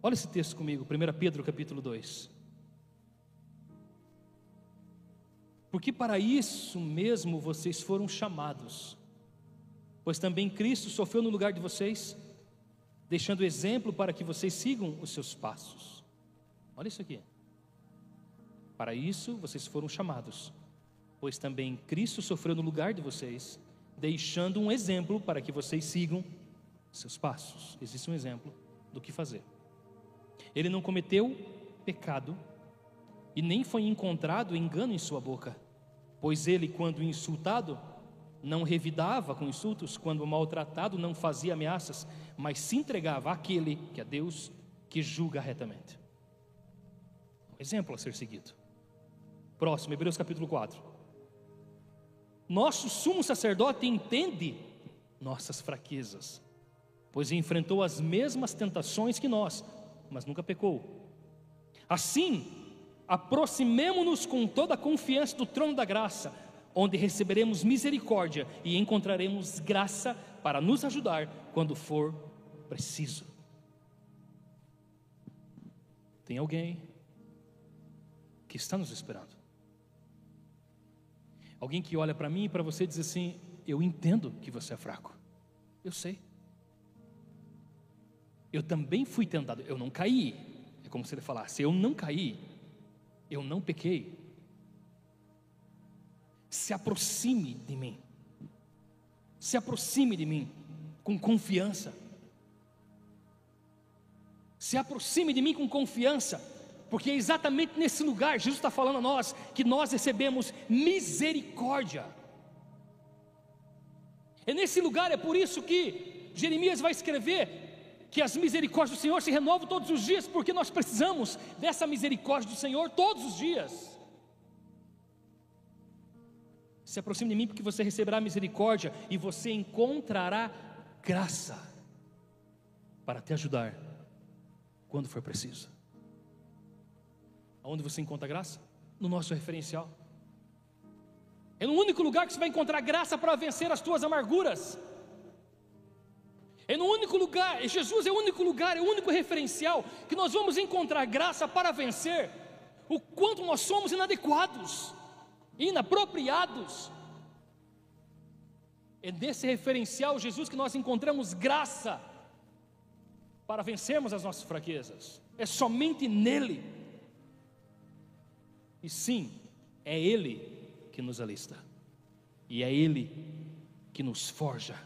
Olha esse texto comigo, 1 Pedro capítulo 2. Porque para isso mesmo vocês foram chamados, pois também Cristo sofreu no lugar de vocês, deixando exemplo para que vocês sigam os seus passos. Olha isso aqui. Para isso vocês foram chamados, pois também Cristo sofreu no lugar de vocês, deixando um exemplo para que vocês sigam seus passos. Existe um exemplo do que fazer. Ele não cometeu pecado e nem foi encontrado engano em sua boca, pois ele, quando insultado, não revidava com insultos, quando maltratado, não fazia ameaças, mas se entregava àquele que é Deus que julga retamente. Um exemplo a ser seguido. Próximo, Hebreus capítulo 4. Nosso sumo sacerdote entende nossas fraquezas, pois enfrentou as mesmas tentações que nós, mas nunca pecou. Assim, aproximemo-nos com toda a confiança do trono da graça, onde receberemos misericórdia e encontraremos graça para nos ajudar quando for preciso. Tem alguém que está nos esperando. Alguém que olha para mim e para você e diz assim: Eu entendo que você é fraco. Eu sei. Eu também fui tentado. Eu não caí. É como se ele falasse: Eu não caí. Eu não pequei. Se aproxime de mim. Se aproxime de mim com confiança. Se aproxime de mim com confiança porque é exatamente nesse lugar, Jesus está falando a nós, que nós recebemos misericórdia. É nesse lugar, é por isso que Jeremias vai escrever que as misericórdias do Senhor se renovam todos os dias, porque nós precisamos dessa misericórdia do Senhor todos os dias. Se aproxime de mim, porque você receberá misericórdia e você encontrará graça para te ajudar quando for preciso. Aonde você encontra graça? No nosso referencial. É no único lugar que você vai encontrar graça para vencer as tuas amarguras. É no único lugar, Jesus é o único lugar, é o único referencial que nós vamos encontrar graça para vencer o quanto nós somos inadequados, inapropriados. É nesse referencial, Jesus, que nós encontramos graça para vencermos as nossas fraquezas. É somente nele. E sim, é Ele que nos alista, e é Ele que nos forja,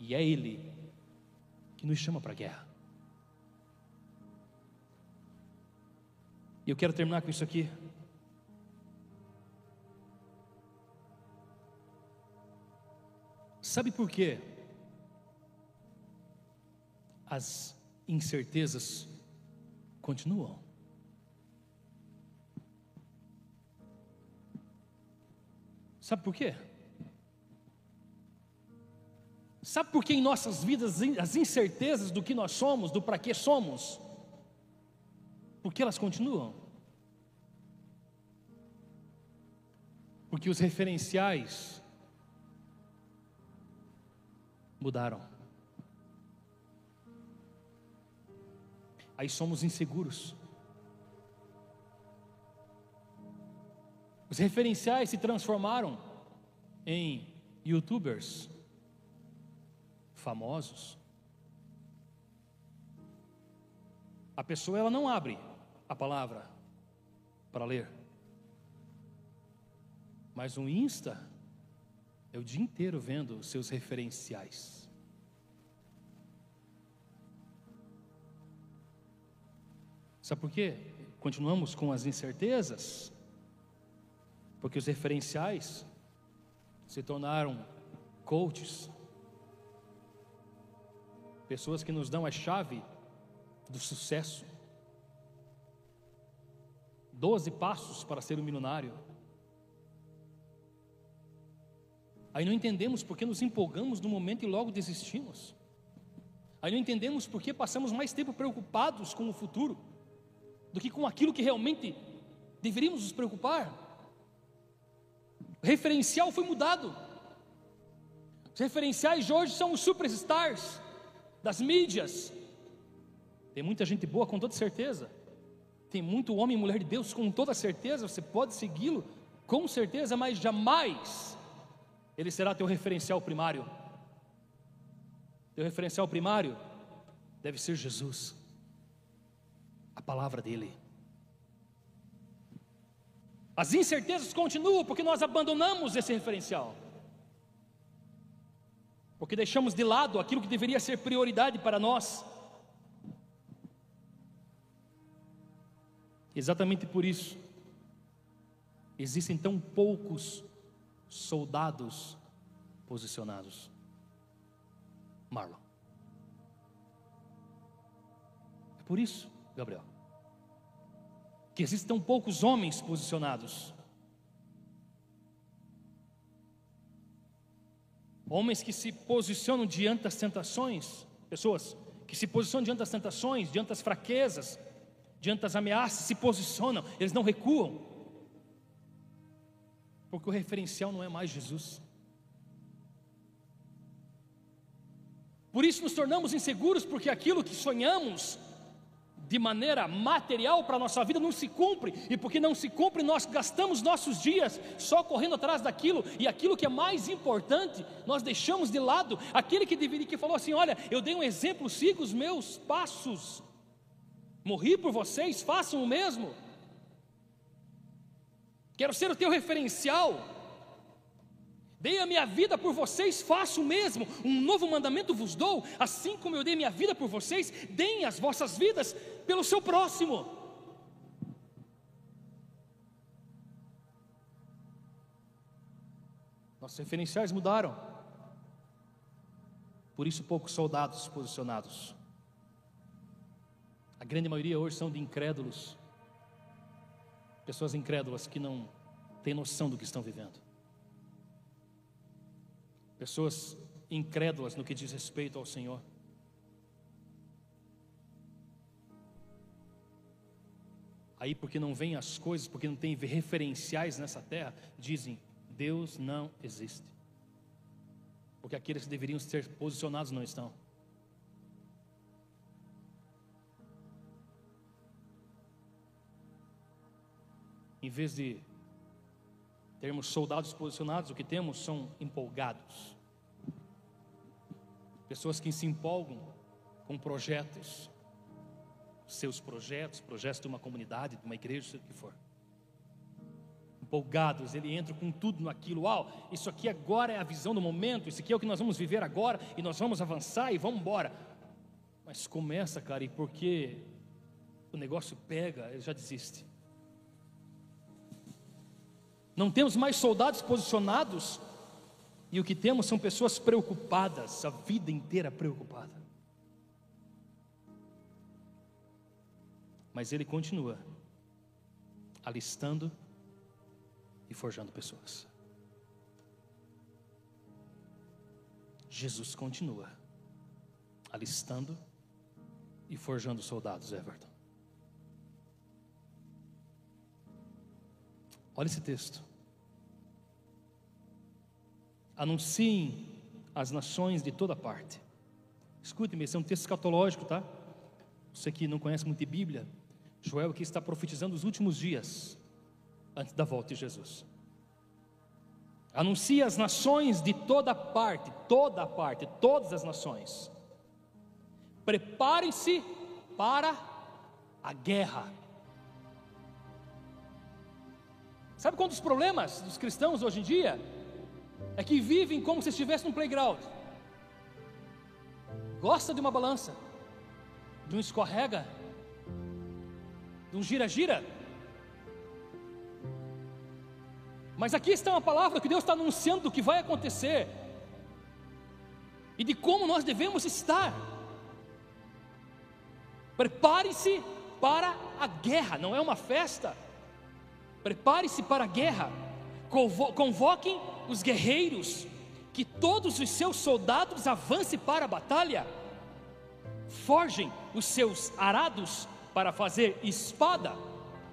e é Ele que nos chama para a guerra. E eu quero terminar com isso aqui. Sabe por quê? As incertezas continuam. Sabe por quê? Sabe por que em nossas vidas as incertezas do que nós somos, do para que somos, porque elas continuam? Porque os referenciais mudaram. Aí somos inseguros. Os referenciais se transformaram em youtubers famosos. A pessoa ela não abre a palavra para ler. Mas um Insta é o dia inteiro vendo seus referenciais. Sabe por quê? Continuamos com as incertezas, porque os referenciais se tornaram coaches, pessoas que nos dão a chave do sucesso. Doze passos para ser um milionário. Aí não entendemos porque nos empolgamos no momento e logo desistimos. Aí não entendemos porque passamos mais tempo preocupados com o futuro do que com aquilo que realmente deveríamos nos preocupar. O referencial foi mudado. Os referenciais de hoje são os superstars das mídias. Tem muita gente boa com toda certeza. Tem muito homem e mulher de Deus com toda certeza. Você pode segui-lo com certeza, mas jamais ele será teu referencial primário. Teu referencial primário deve ser Jesus, a palavra dele. As incertezas continuam porque nós abandonamos esse referencial. Porque deixamos de lado aquilo que deveria ser prioridade para nós. Exatamente por isso, existem tão poucos soldados posicionados. Marlon. É por isso, Gabriel que existem tão poucos homens posicionados. Homens que se posicionam diante das tentações, pessoas que se posicionam diante das tentações, diante das fraquezas, diante das ameaças, se posicionam, eles não recuam, porque o referencial não é mais Jesus. Por isso nos tornamos inseguros, porque aquilo que sonhamos de maneira material para a nossa vida não se cumpre, e porque não se cumpre, nós gastamos nossos dias só correndo atrás daquilo, e aquilo que é mais importante, nós deixamos de lado, aquele que deveria, que falou assim: Olha, eu dei um exemplo, siga os meus passos, morri por vocês, façam o mesmo, quero ser o teu referencial. Dei a minha vida por vocês, faço o mesmo. Um novo mandamento vos dou, assim como eu dei minha vida por vocês, deem as vossas vidas pelo seu próximo. Nossos referenciais mudaram. Por isso, poucos soldados posicionados. A grande maioria hoje são de incrédulos, pessoas incrédulas que não têm noção do que estão vivendo pessoas incrédulas no que diz respeito ao Senhor. Aí, porque não vêm as coisas, porque não tem referenciais nessa terra, dizem: Deus não existe. Porque aqueles que deveriam ser posicionados não estão. Em vez de termos soldados posicionados, o que temos são empolgados. Pessoas que se empolgam com projetos, seus projetos, projetos de uma comunidade, de uma igreja, seja o que for. Empolgados, ele entra com tudo naquilo. Uau, isso aqui agora é a visão do momento, isso aqui é o que nós vamos viver agora, e nós vamos avançar e vamos embora. Mas começa, cara, e porque o negócio pega, ele já desiste. Não temos mais soldados posicionados, e o que temos são pessoas preocupadas, a vida inteira preocupada. Mas ele continua alistando e forjando pessoas. Jesus continua alistando e forjando soldados, Everton. Olha esse texto. Anunciem as nações de toda parte. Escute-me, esse é um texto escatológico, tá? Você que não conhece muito de Bíblia, Joel aqui está profetizando os últimos dias antes da volta de Jesus. Anuncia as nações de toda parte, toda parte, todas as nações. Preparem-se para a guerra. Sabe qual dos problemas dos cristãos hoje em dia? É que vivem como se estivessem num playground. Gosta de uma balança, de um escorrega, de um gira-gira. Mas aqui está uma palavra que Deus está anunciando do que vai acontecer e de como nós devemos estar. Prepare-se para a guerra, não é uma festa. Prepare-se para a guerra. Convoquem os guerreiros, que todos os seus soldados avancem para a batalha. Forjem os seus arados para fazer espada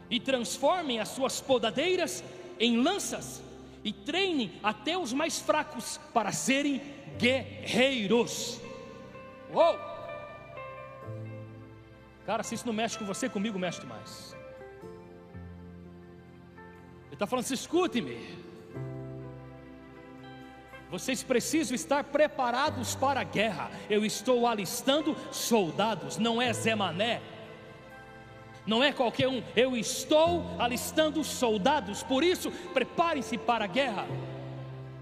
e transformem as suas podadeiras em lanças e treinem até os mais fracos para serem guerreiros. Uou! Cara, se isso não mexe com você, comigo mexe demais. Ele está falando assim: escute-me. Vocês precisam estar preparados para a guerra. Eu estou alistando soldados, não é Zé Mané, não é qualquer um. Eu estou alistando soldados, por isso preparem-se para a guerra.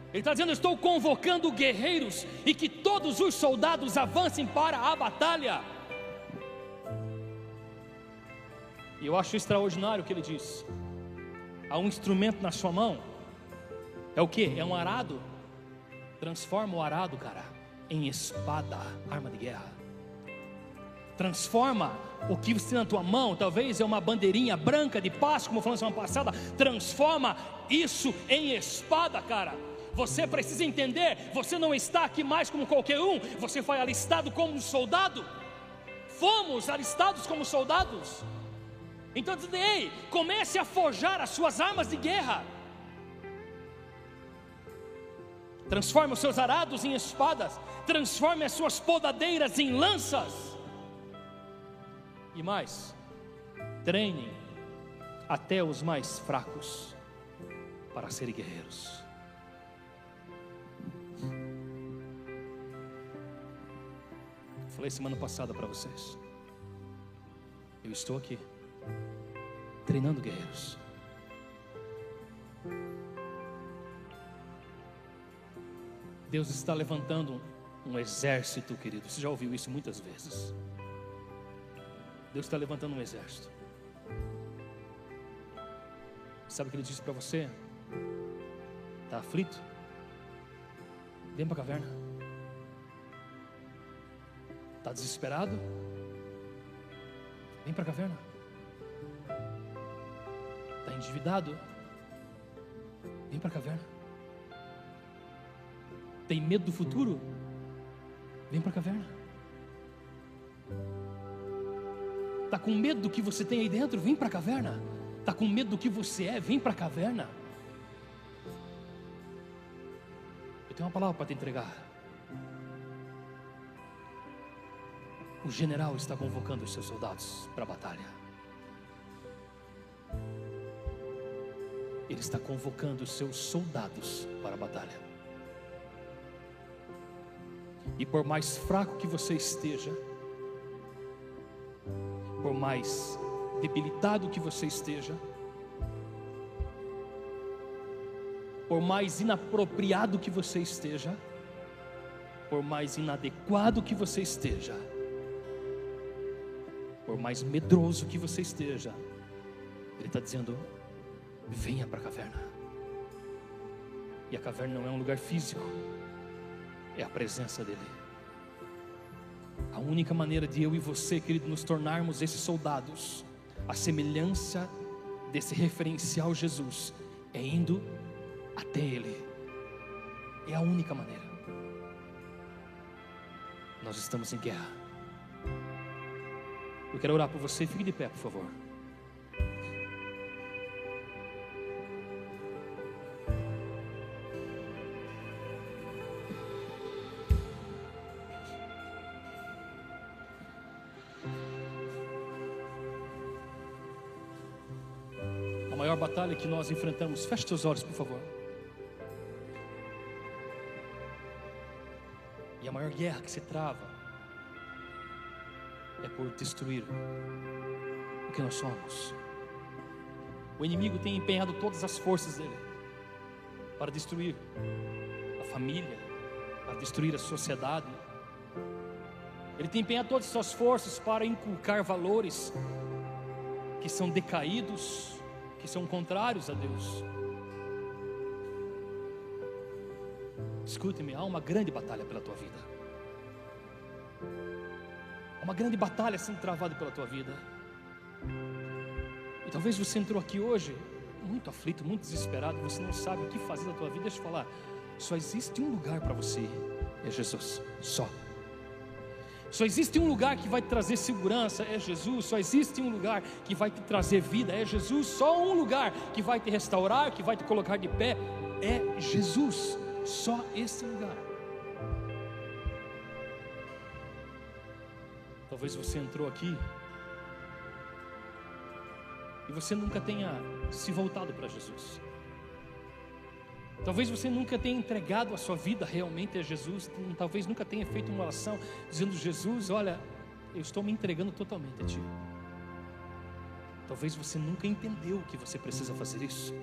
Ele está dizendo: estou convocando guerreiros e que todos os soldados avancem para a batalha. E eu acho extraordinário o que ele diz há um instrumento na sua mão, é o que? É um arado. Transforma o arado, cara, em espada, arma de guerra. Transforma o que você tem na tua mão, talvez é uma bandeirinha branca de paz, como falamos semana passada. Transforma isso em espada, cara. Você precisa entender, você não está aqui mais como qualquer um, você foi alistado como um soldado. Fomos alistados como soldados. Então ei, comece a forjar as suas armas de guerra. Transforme os seus arados em espadas, transforme as suas podadeiras em lanças. E mais, treine até os mais fracos para serem guerreiros. Falei semana passada para vocês. Eu estou aqui treinando guerreiros. Deus está levantando um exército, querido. Você já ouviu isso muitas vezes. Deus está levantando um exército. Sabe o que ele disse para você? Está aflito? Vem para a caverna. Está desesperado? Vem para a caverna endividado? Vem para a caverna. Tem medo do futuro? Vem para a caverna. Está com medo do que você tem aí dentro? Vem para a caverna. Está com medo do que você é? Vem para a caverna. Eu tenho uma palavra para te entregar. O general está convocando os seus soldados para a batalha. Ele está convocando os seus soldados para a batalha. E por mais fraco que você esteja, por mais debilitado que você esteja, por mais inapropriado que você esteja, por mais inadequado que você esteja, por mais medroso que você esteja, Ele está dizendo: venha para a caverna. E a caverna não é um lugar físico, é a presença dEle. A única maneira de eu e você, querido, nos tornarmos esses soldados, a semelhança desse referencial Jesus, é indo até Ele. É a única maneira. Nós estamos em guerra. Eu quero orar por você, fique de pé, por favor. Batalha que nós enfrentamos. Feche seus olhos, por favor. E a maior guerra que se trava é por destruir o que nós somos. O inimigo tem empenhado todas as forças dele para destruir a família, para destruir a sociedade. Ele tem empenhado todas as suas forças para inculcar valores que são decaídos, que são contrários a Deus. Escute-me, há uma grande batalha pela tua vida. Há uma grande batalha sendo travada pela tua vida. E talvez você entrou aqui hoje muito aflito, muito desesperado, você não sabe o que fazer da tua vida. Deixa eu falar, só existe um lugar para você, é Jesus, só. Só existe um lugar que vai te trazer segurança, é Jesus. Só existe um lugar que vai te trazer vida, é Jesus. Só um lugar que vai te restaurar, que vai te colocar de pé, é Jesus. Só esse lugar. Talvez você entrou aqui e você nunca tenha se voltado para Jesus. Talvez você nunca tenha entregado a sua vida realmente a Jesus, talvez nunca tenha feito uma oração dizendo: Jesus, olha, eu estou me entregando totalmente a Ti. Talvez você nunca entendeu que você precisa fazer isso,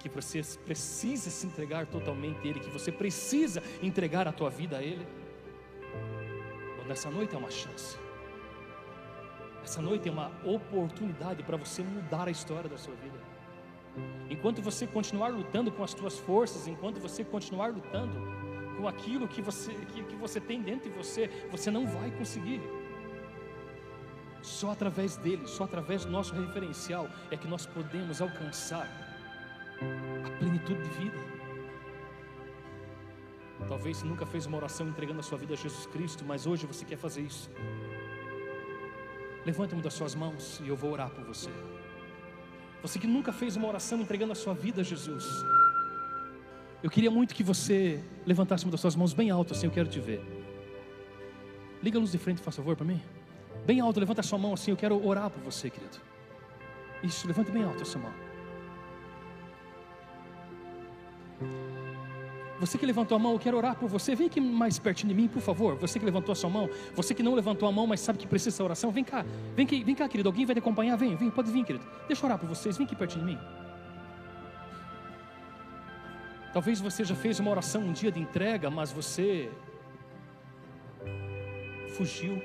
que você precisa se entregar totalmente a Ele, que você precisa entregar a tua vida a Ele. Bom, nessa noite é uma chance, essa noite é uma oportunidade para você mudar a história da sua vida. Enquanto você continuar lutando com as suas forças, enquanto você continuar lutando com aquilo que você, que, que você tem dentro de você, você não vai conseguir. Só através dele, só através do nosso referencial é que nós podemos alcançar a plenitude de vida. Talvez você nunca fez uma oração entregando a sua vida a Jesus Cristo, mas hoje você quer fazer isso. Levante uma das suas mãos e eu vou orar por você. Você que nunca fez uma oração entregando a sua vida a Jesus. Eu queria muito que você levantasse uma das suas mãos bem alto, assim eu quero te ver. Liga a luz de frente, faz favor, para mim. Bem alto, levanta a sua mão assim, eu quero orar por você, querido. Isso, levanta bem alto a sua mão. Você que levantou a mão, eu quero orar por você. Vem aqui mais pertinho de mim, por favor. Você que levantou a sua mão. Você que não levantou a mão, mas sabe que precisa dessa oração. Vem cá. Vem, aqui, vem cá, querido. Alguém vai te acompanhar? Vem, vem. Pode vir, querido. Deixa eu orar por vocês. Vem aqui pertinho de mim. Talvez você já fez uma oração um dia de entrega, mas você fugiu.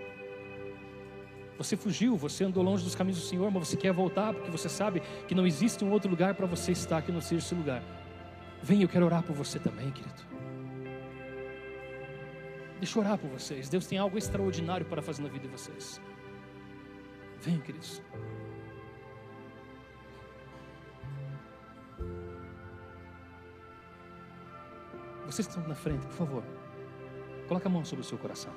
Você fugiu, você andou longe dos caminhos do Senhor, mas você quer voltar porque você sabe que não existe um outro lugar para você estar que não seja esse lugar. Vem, eu quero orar por você também, querido. Deixa eu orar por vocês. Deus tem algo extraordinário para fazer na vida de vocês. Vem, queridos. Vocês que estão na frente, por favor. Coloque a mão sobre o seu coração.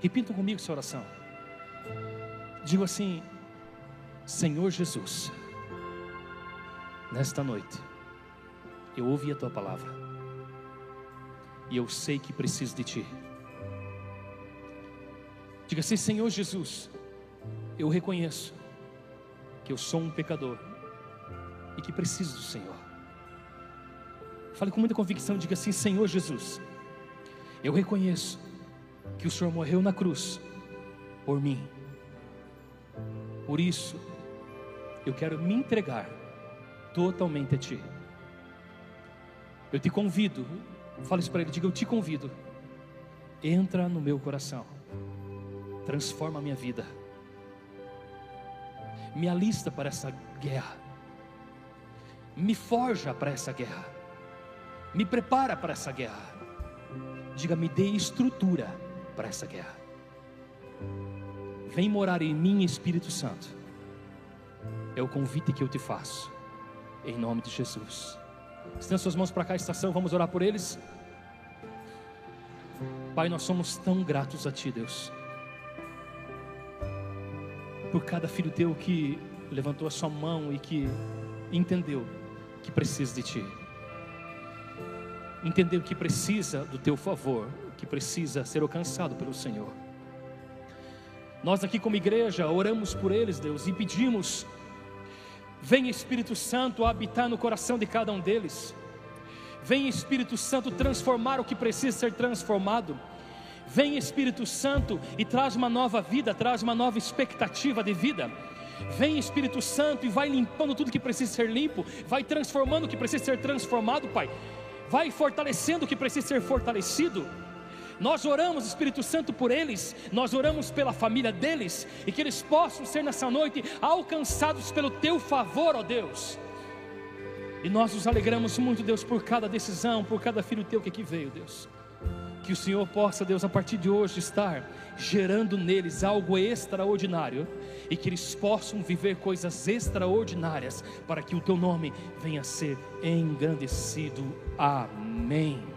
Repitam comigo essa oração. Digo assim: Senhor Jesus, nesta noite, eu ouvi a tua palavra, e eu sei que preciso de ti. Diga assim: Senhor Jesus, eu reconheço que eu sou um pecador e que preciso do Senhor. Fale com muita convicção, diga assim: Senhor Jesus, eu reconheço que o Senhor morreu na cruz por mim. Por isso, eu quero me entregar totalmente a Ti. Eu te convido, fale isso para ele, diga: Eu te convido, entra no meu coração, transforma a minha vida, me alista para essa guerra, me forja para essa guerra, me prepara para essa guerra, diga: Me dê estrutura para essa guerra. Vem morar em mim, Espírito Santo. É o convite que eu te faço, em nome de Jesus. Estenda suas mãos para cá, estação, vamos orar por eles. Pai, nós somos tão gratos a Ti, Deus, por cada filho Teu que levantou a sua mão e que entendeu que precisa de Ti, entendeu que precisa do Teu favor, que precisa ser alcançado pelo Senhor. Nós aqui, como igreja, oramos por eles, Deus, e pedimos Vem Espírito Santo habitar no coração de cada um deles. Vem Espírito Santo transformar o que precisa ser transformado. Vem Espírito Santo e traz uma nova vida, traz uma nova expectativa de vida. Vem Espírito Santo e vai limpando tudo que precisa ser limpo, vai transformando o que precisa ser transformado, Pai. Vai fortalecendo o que precisa ser fortalecido. Nós oramos, Espírito Santo, por eles, nós oramos pela família deles, e que eles possam ser nessa noite alcançados pelo teu favor, ó Deus. E nós nos alegramos muito, Deus, por cada decisão, por cada filho teu que aqui veio, Deus. Que o Senhor possa, Deus, a partir de hoje estar gerando neles algo extraordinário e que eles possam viver coisas extraordinárias para que o teu nome venha a ser engrandecido. Amém.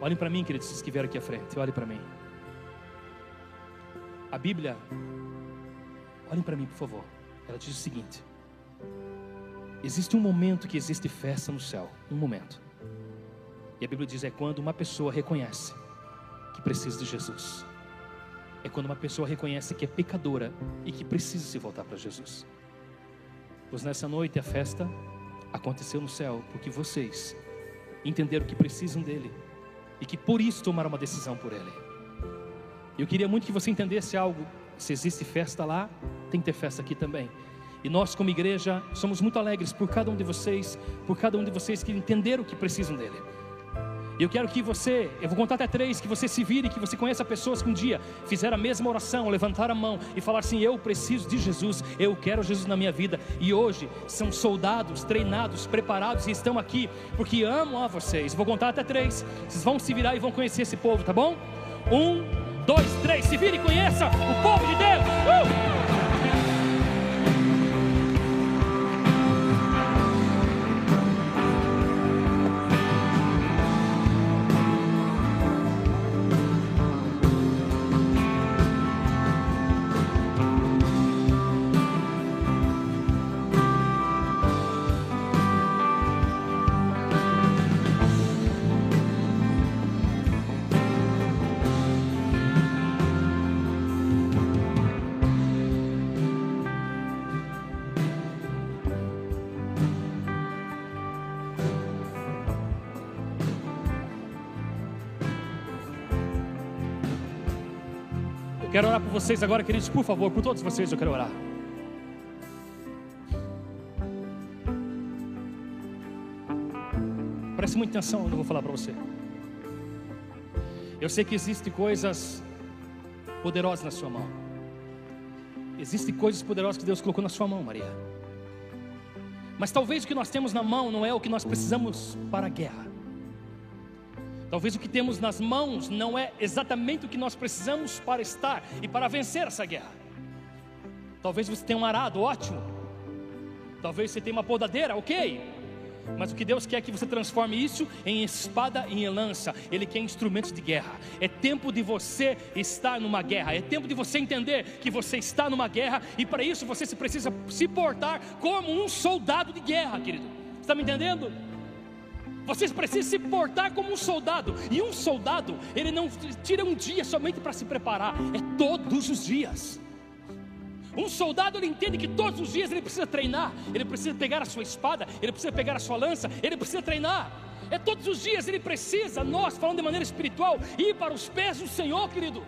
Olhem para mim, queridos, vocês que vieram aqui à frente, olhem para mim. A Bíblia, olhem para mim, por favor. Ela diz o seguinte: existe um momento que existe festa no céu, um momento. E a Bíblia diz é quando uma pessoa reconhece que precisa de Jesus. É quando uma pessoa reconhece que é pecadora e que precisa se voltar para Jesus. Pois nessa noite a festa aconteceu no céu porque vocês entenderam que precisam dele e que por isso tomaram uma decisão por Ele. Eu queria muito que você entendesse algo: se existe festa lá, tem que ter festa aqui também. E nós, como igreja, somos muito alegres por cada um de vocês, por cada um de vocês que entenderam que precisam dele. E eu quero que você, eu vou contar até três, que você se vire, que você conheça pessoas que um dia fizeram a mesma oração, levantaram a mão e falaram assim: Eu preciso de Jesus, eu quero Jesus na minha vida. E hoje são soldados, treinados, preparados e estão aqui porque amam a vocês. Vou contar até três, vocês vão se virar e vão conhecer esse povo, tá bom? Um, dois, três, se vire e conheça o povo de Deus. Uh! Vocês agora, queridos, por favor, por todos vocês eu quero orar. Preste muita atenção que eu vou falar para você. Eu sei que existem coisas poderosas na sua mão. Existem coisas poderosas que Deus colocou na sua mão, Maria. Mas talvez o que nós temos na mão não é o que nós precisamos para a guerra. Talvez o que temos nas mãos não é exatamente o que nós precisamos para estar e para vencer essa guerra. Talvez você tenha um arado, ótimo. Talvez você tenha uma podadeira, ok. Mas o que Deus quer é que você transforme isso em espada e em lança. Ele quer instrumentos de guerra. É tempo de você estar numa guerra. É tempo de você entender que você está numa guerra e para isso você precisa se portar como um soldado de guerra, querido. Está me entendendo? Você precisa se portar como um soldado. E um soldado, ele não tira um dia somente para se preparar, é todos os dias. Um soldado ele entende que todos os dias ele precisa treinar, ele precisa pegar a sua espada, ele precisa pegar a sua lança, ele precisa treinar. É todos os dias ele precisa, nós falando de maneira espiritual, ir para os pés do Senhor, querido.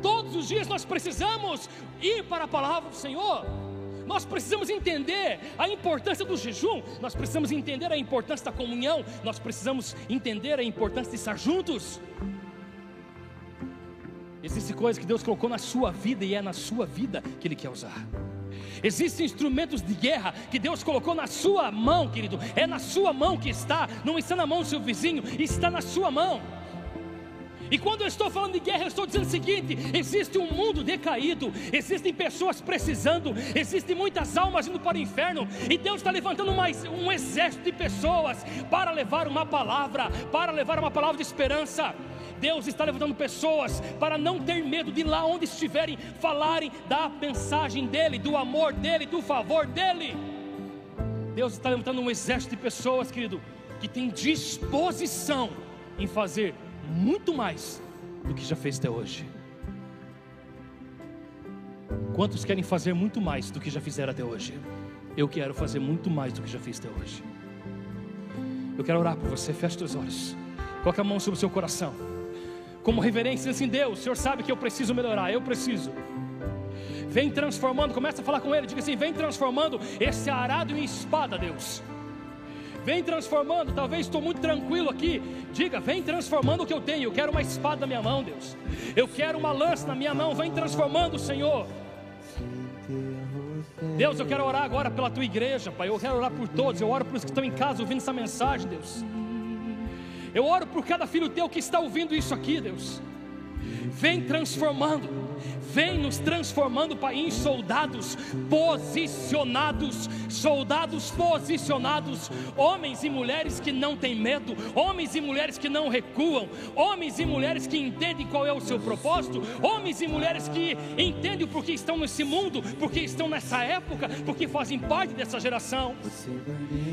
Todos os dias nós precisamos ir para a palavra do Senhor. Nós precisamos entender a importância do jejum, nós precisamos entender a importância da comunhão, nós precisamos entender a importância de estar juntos. Existem coisas que Deus colocou na sua vida e é na sua vida que Ele quer usar. Existem instrumentos de guerra que Deus colocou na sua mão, querido. É na sua mão que está, não está na mão do seu vizinho, está na sua mão. E quando eu estou falando de guerra, eu estou dizendo o seguinte: existe um mundo decaído, existem pessoas precisando, existem muitas almas indo para o inferno, e Deus está levantando mais um exército de pessoas para levar uma palavra, para levar uma palavra de esperança. Deus está levantando pessoas para não ter medo de lá onde estiverem falarem da mensagem dEle, do amor dEle, do favor dEle. Deus está levantando um exército de pessoas, querido, que tem disposição em fazer muito mais do que já fez até hoje. Quantos querem fazer muito mais do que já fizeram até hoje? Eu quero fazer muito mais do que já fiz até hoje. Eu quero orar por você, feche os olhos, coloque a mão sobre o seu coração como reverência, assim, Deus, o Senhor sabe que eu preciso melhorar, eu preciso. Vem transformando, começa a falar com Ele, diga assim: vem transformando esse arado em espada, Deus. Vem transformando, talvez estou muito tranquilo aqui. Diga, vem transformando o que eu tenho. Eu quero uma espada na minha mão, Deus. Eu quero uma lança na minha mão. Vem transformando, Senhor. Deus, eu quero orar agora pela tua igreja, Pai. Eu quero orar por todos. Eu oro por os que estão em casa ouvindo essa mensagem, Deus. Eu oro por cada filho teu que está ouvindo isso aqui, Deus. Vem transformando vem nos transformando em soldados posicionados, soldados posicionados, homens e mulheres que não têm medo, homens e mulheres que não recuam, homens e mulheres que entendem qual é o seu propósito, homens e mulheres que entendem porque estão nesse mundo, porque estão nessa época, porque fazem parte dessa geração.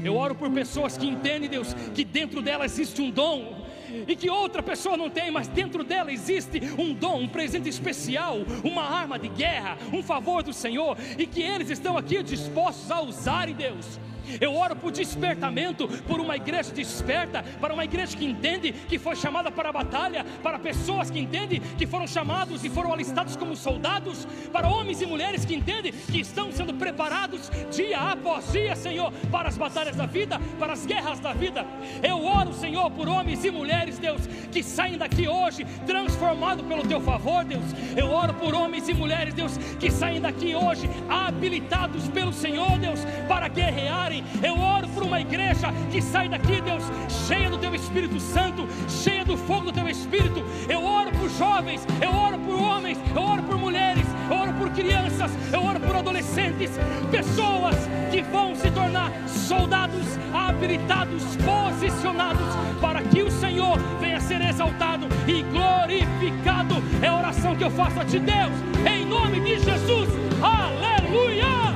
Eu oro por pessoas que entendem, Deus, que dentro delas existe um dom, e que outra pessoa não tem, mas dentro dela existe um dom, um presente especial, uma arma de guerra, um favor do Senhor, e que eles estão aqui dispostos a usarem Deus. Eu oro por despertamento, por uma igreja desperta, para uma igreja que entende que foi chamada para a batalha, para pessoas que entendem que foram chamados e foram alistados como soldados, para homens e mulheres que entendem que estão sendo preparados dia após dia, Senhor, para as batalhas da vida, para as guerras da vida. Eu oro, Senhor, por homens e mulheres, Deus, que saem daqui hoje transformados pelo teu favor, Deus. Eu oro por homens e mulheres, Deus, que saem daqui hoje habilitados pelo Senhor, Deus, para guerrearem eu oro por uma igreja que sai daqui, Deus, cheia do teu Espírito Santo, cheia do fogo do teu Espírito. Eu oro por jovens, eu oro por homens, eu oro por mulheres, eu oro por crianças, eu oro por adolescentes, pessoas que vão se tornar soldados habilitados, posicionados para que o Senhor venha ser exaltado e glorificado. É a oração que eu faço a ti, Deus, em nome de Jesus. Aleluia!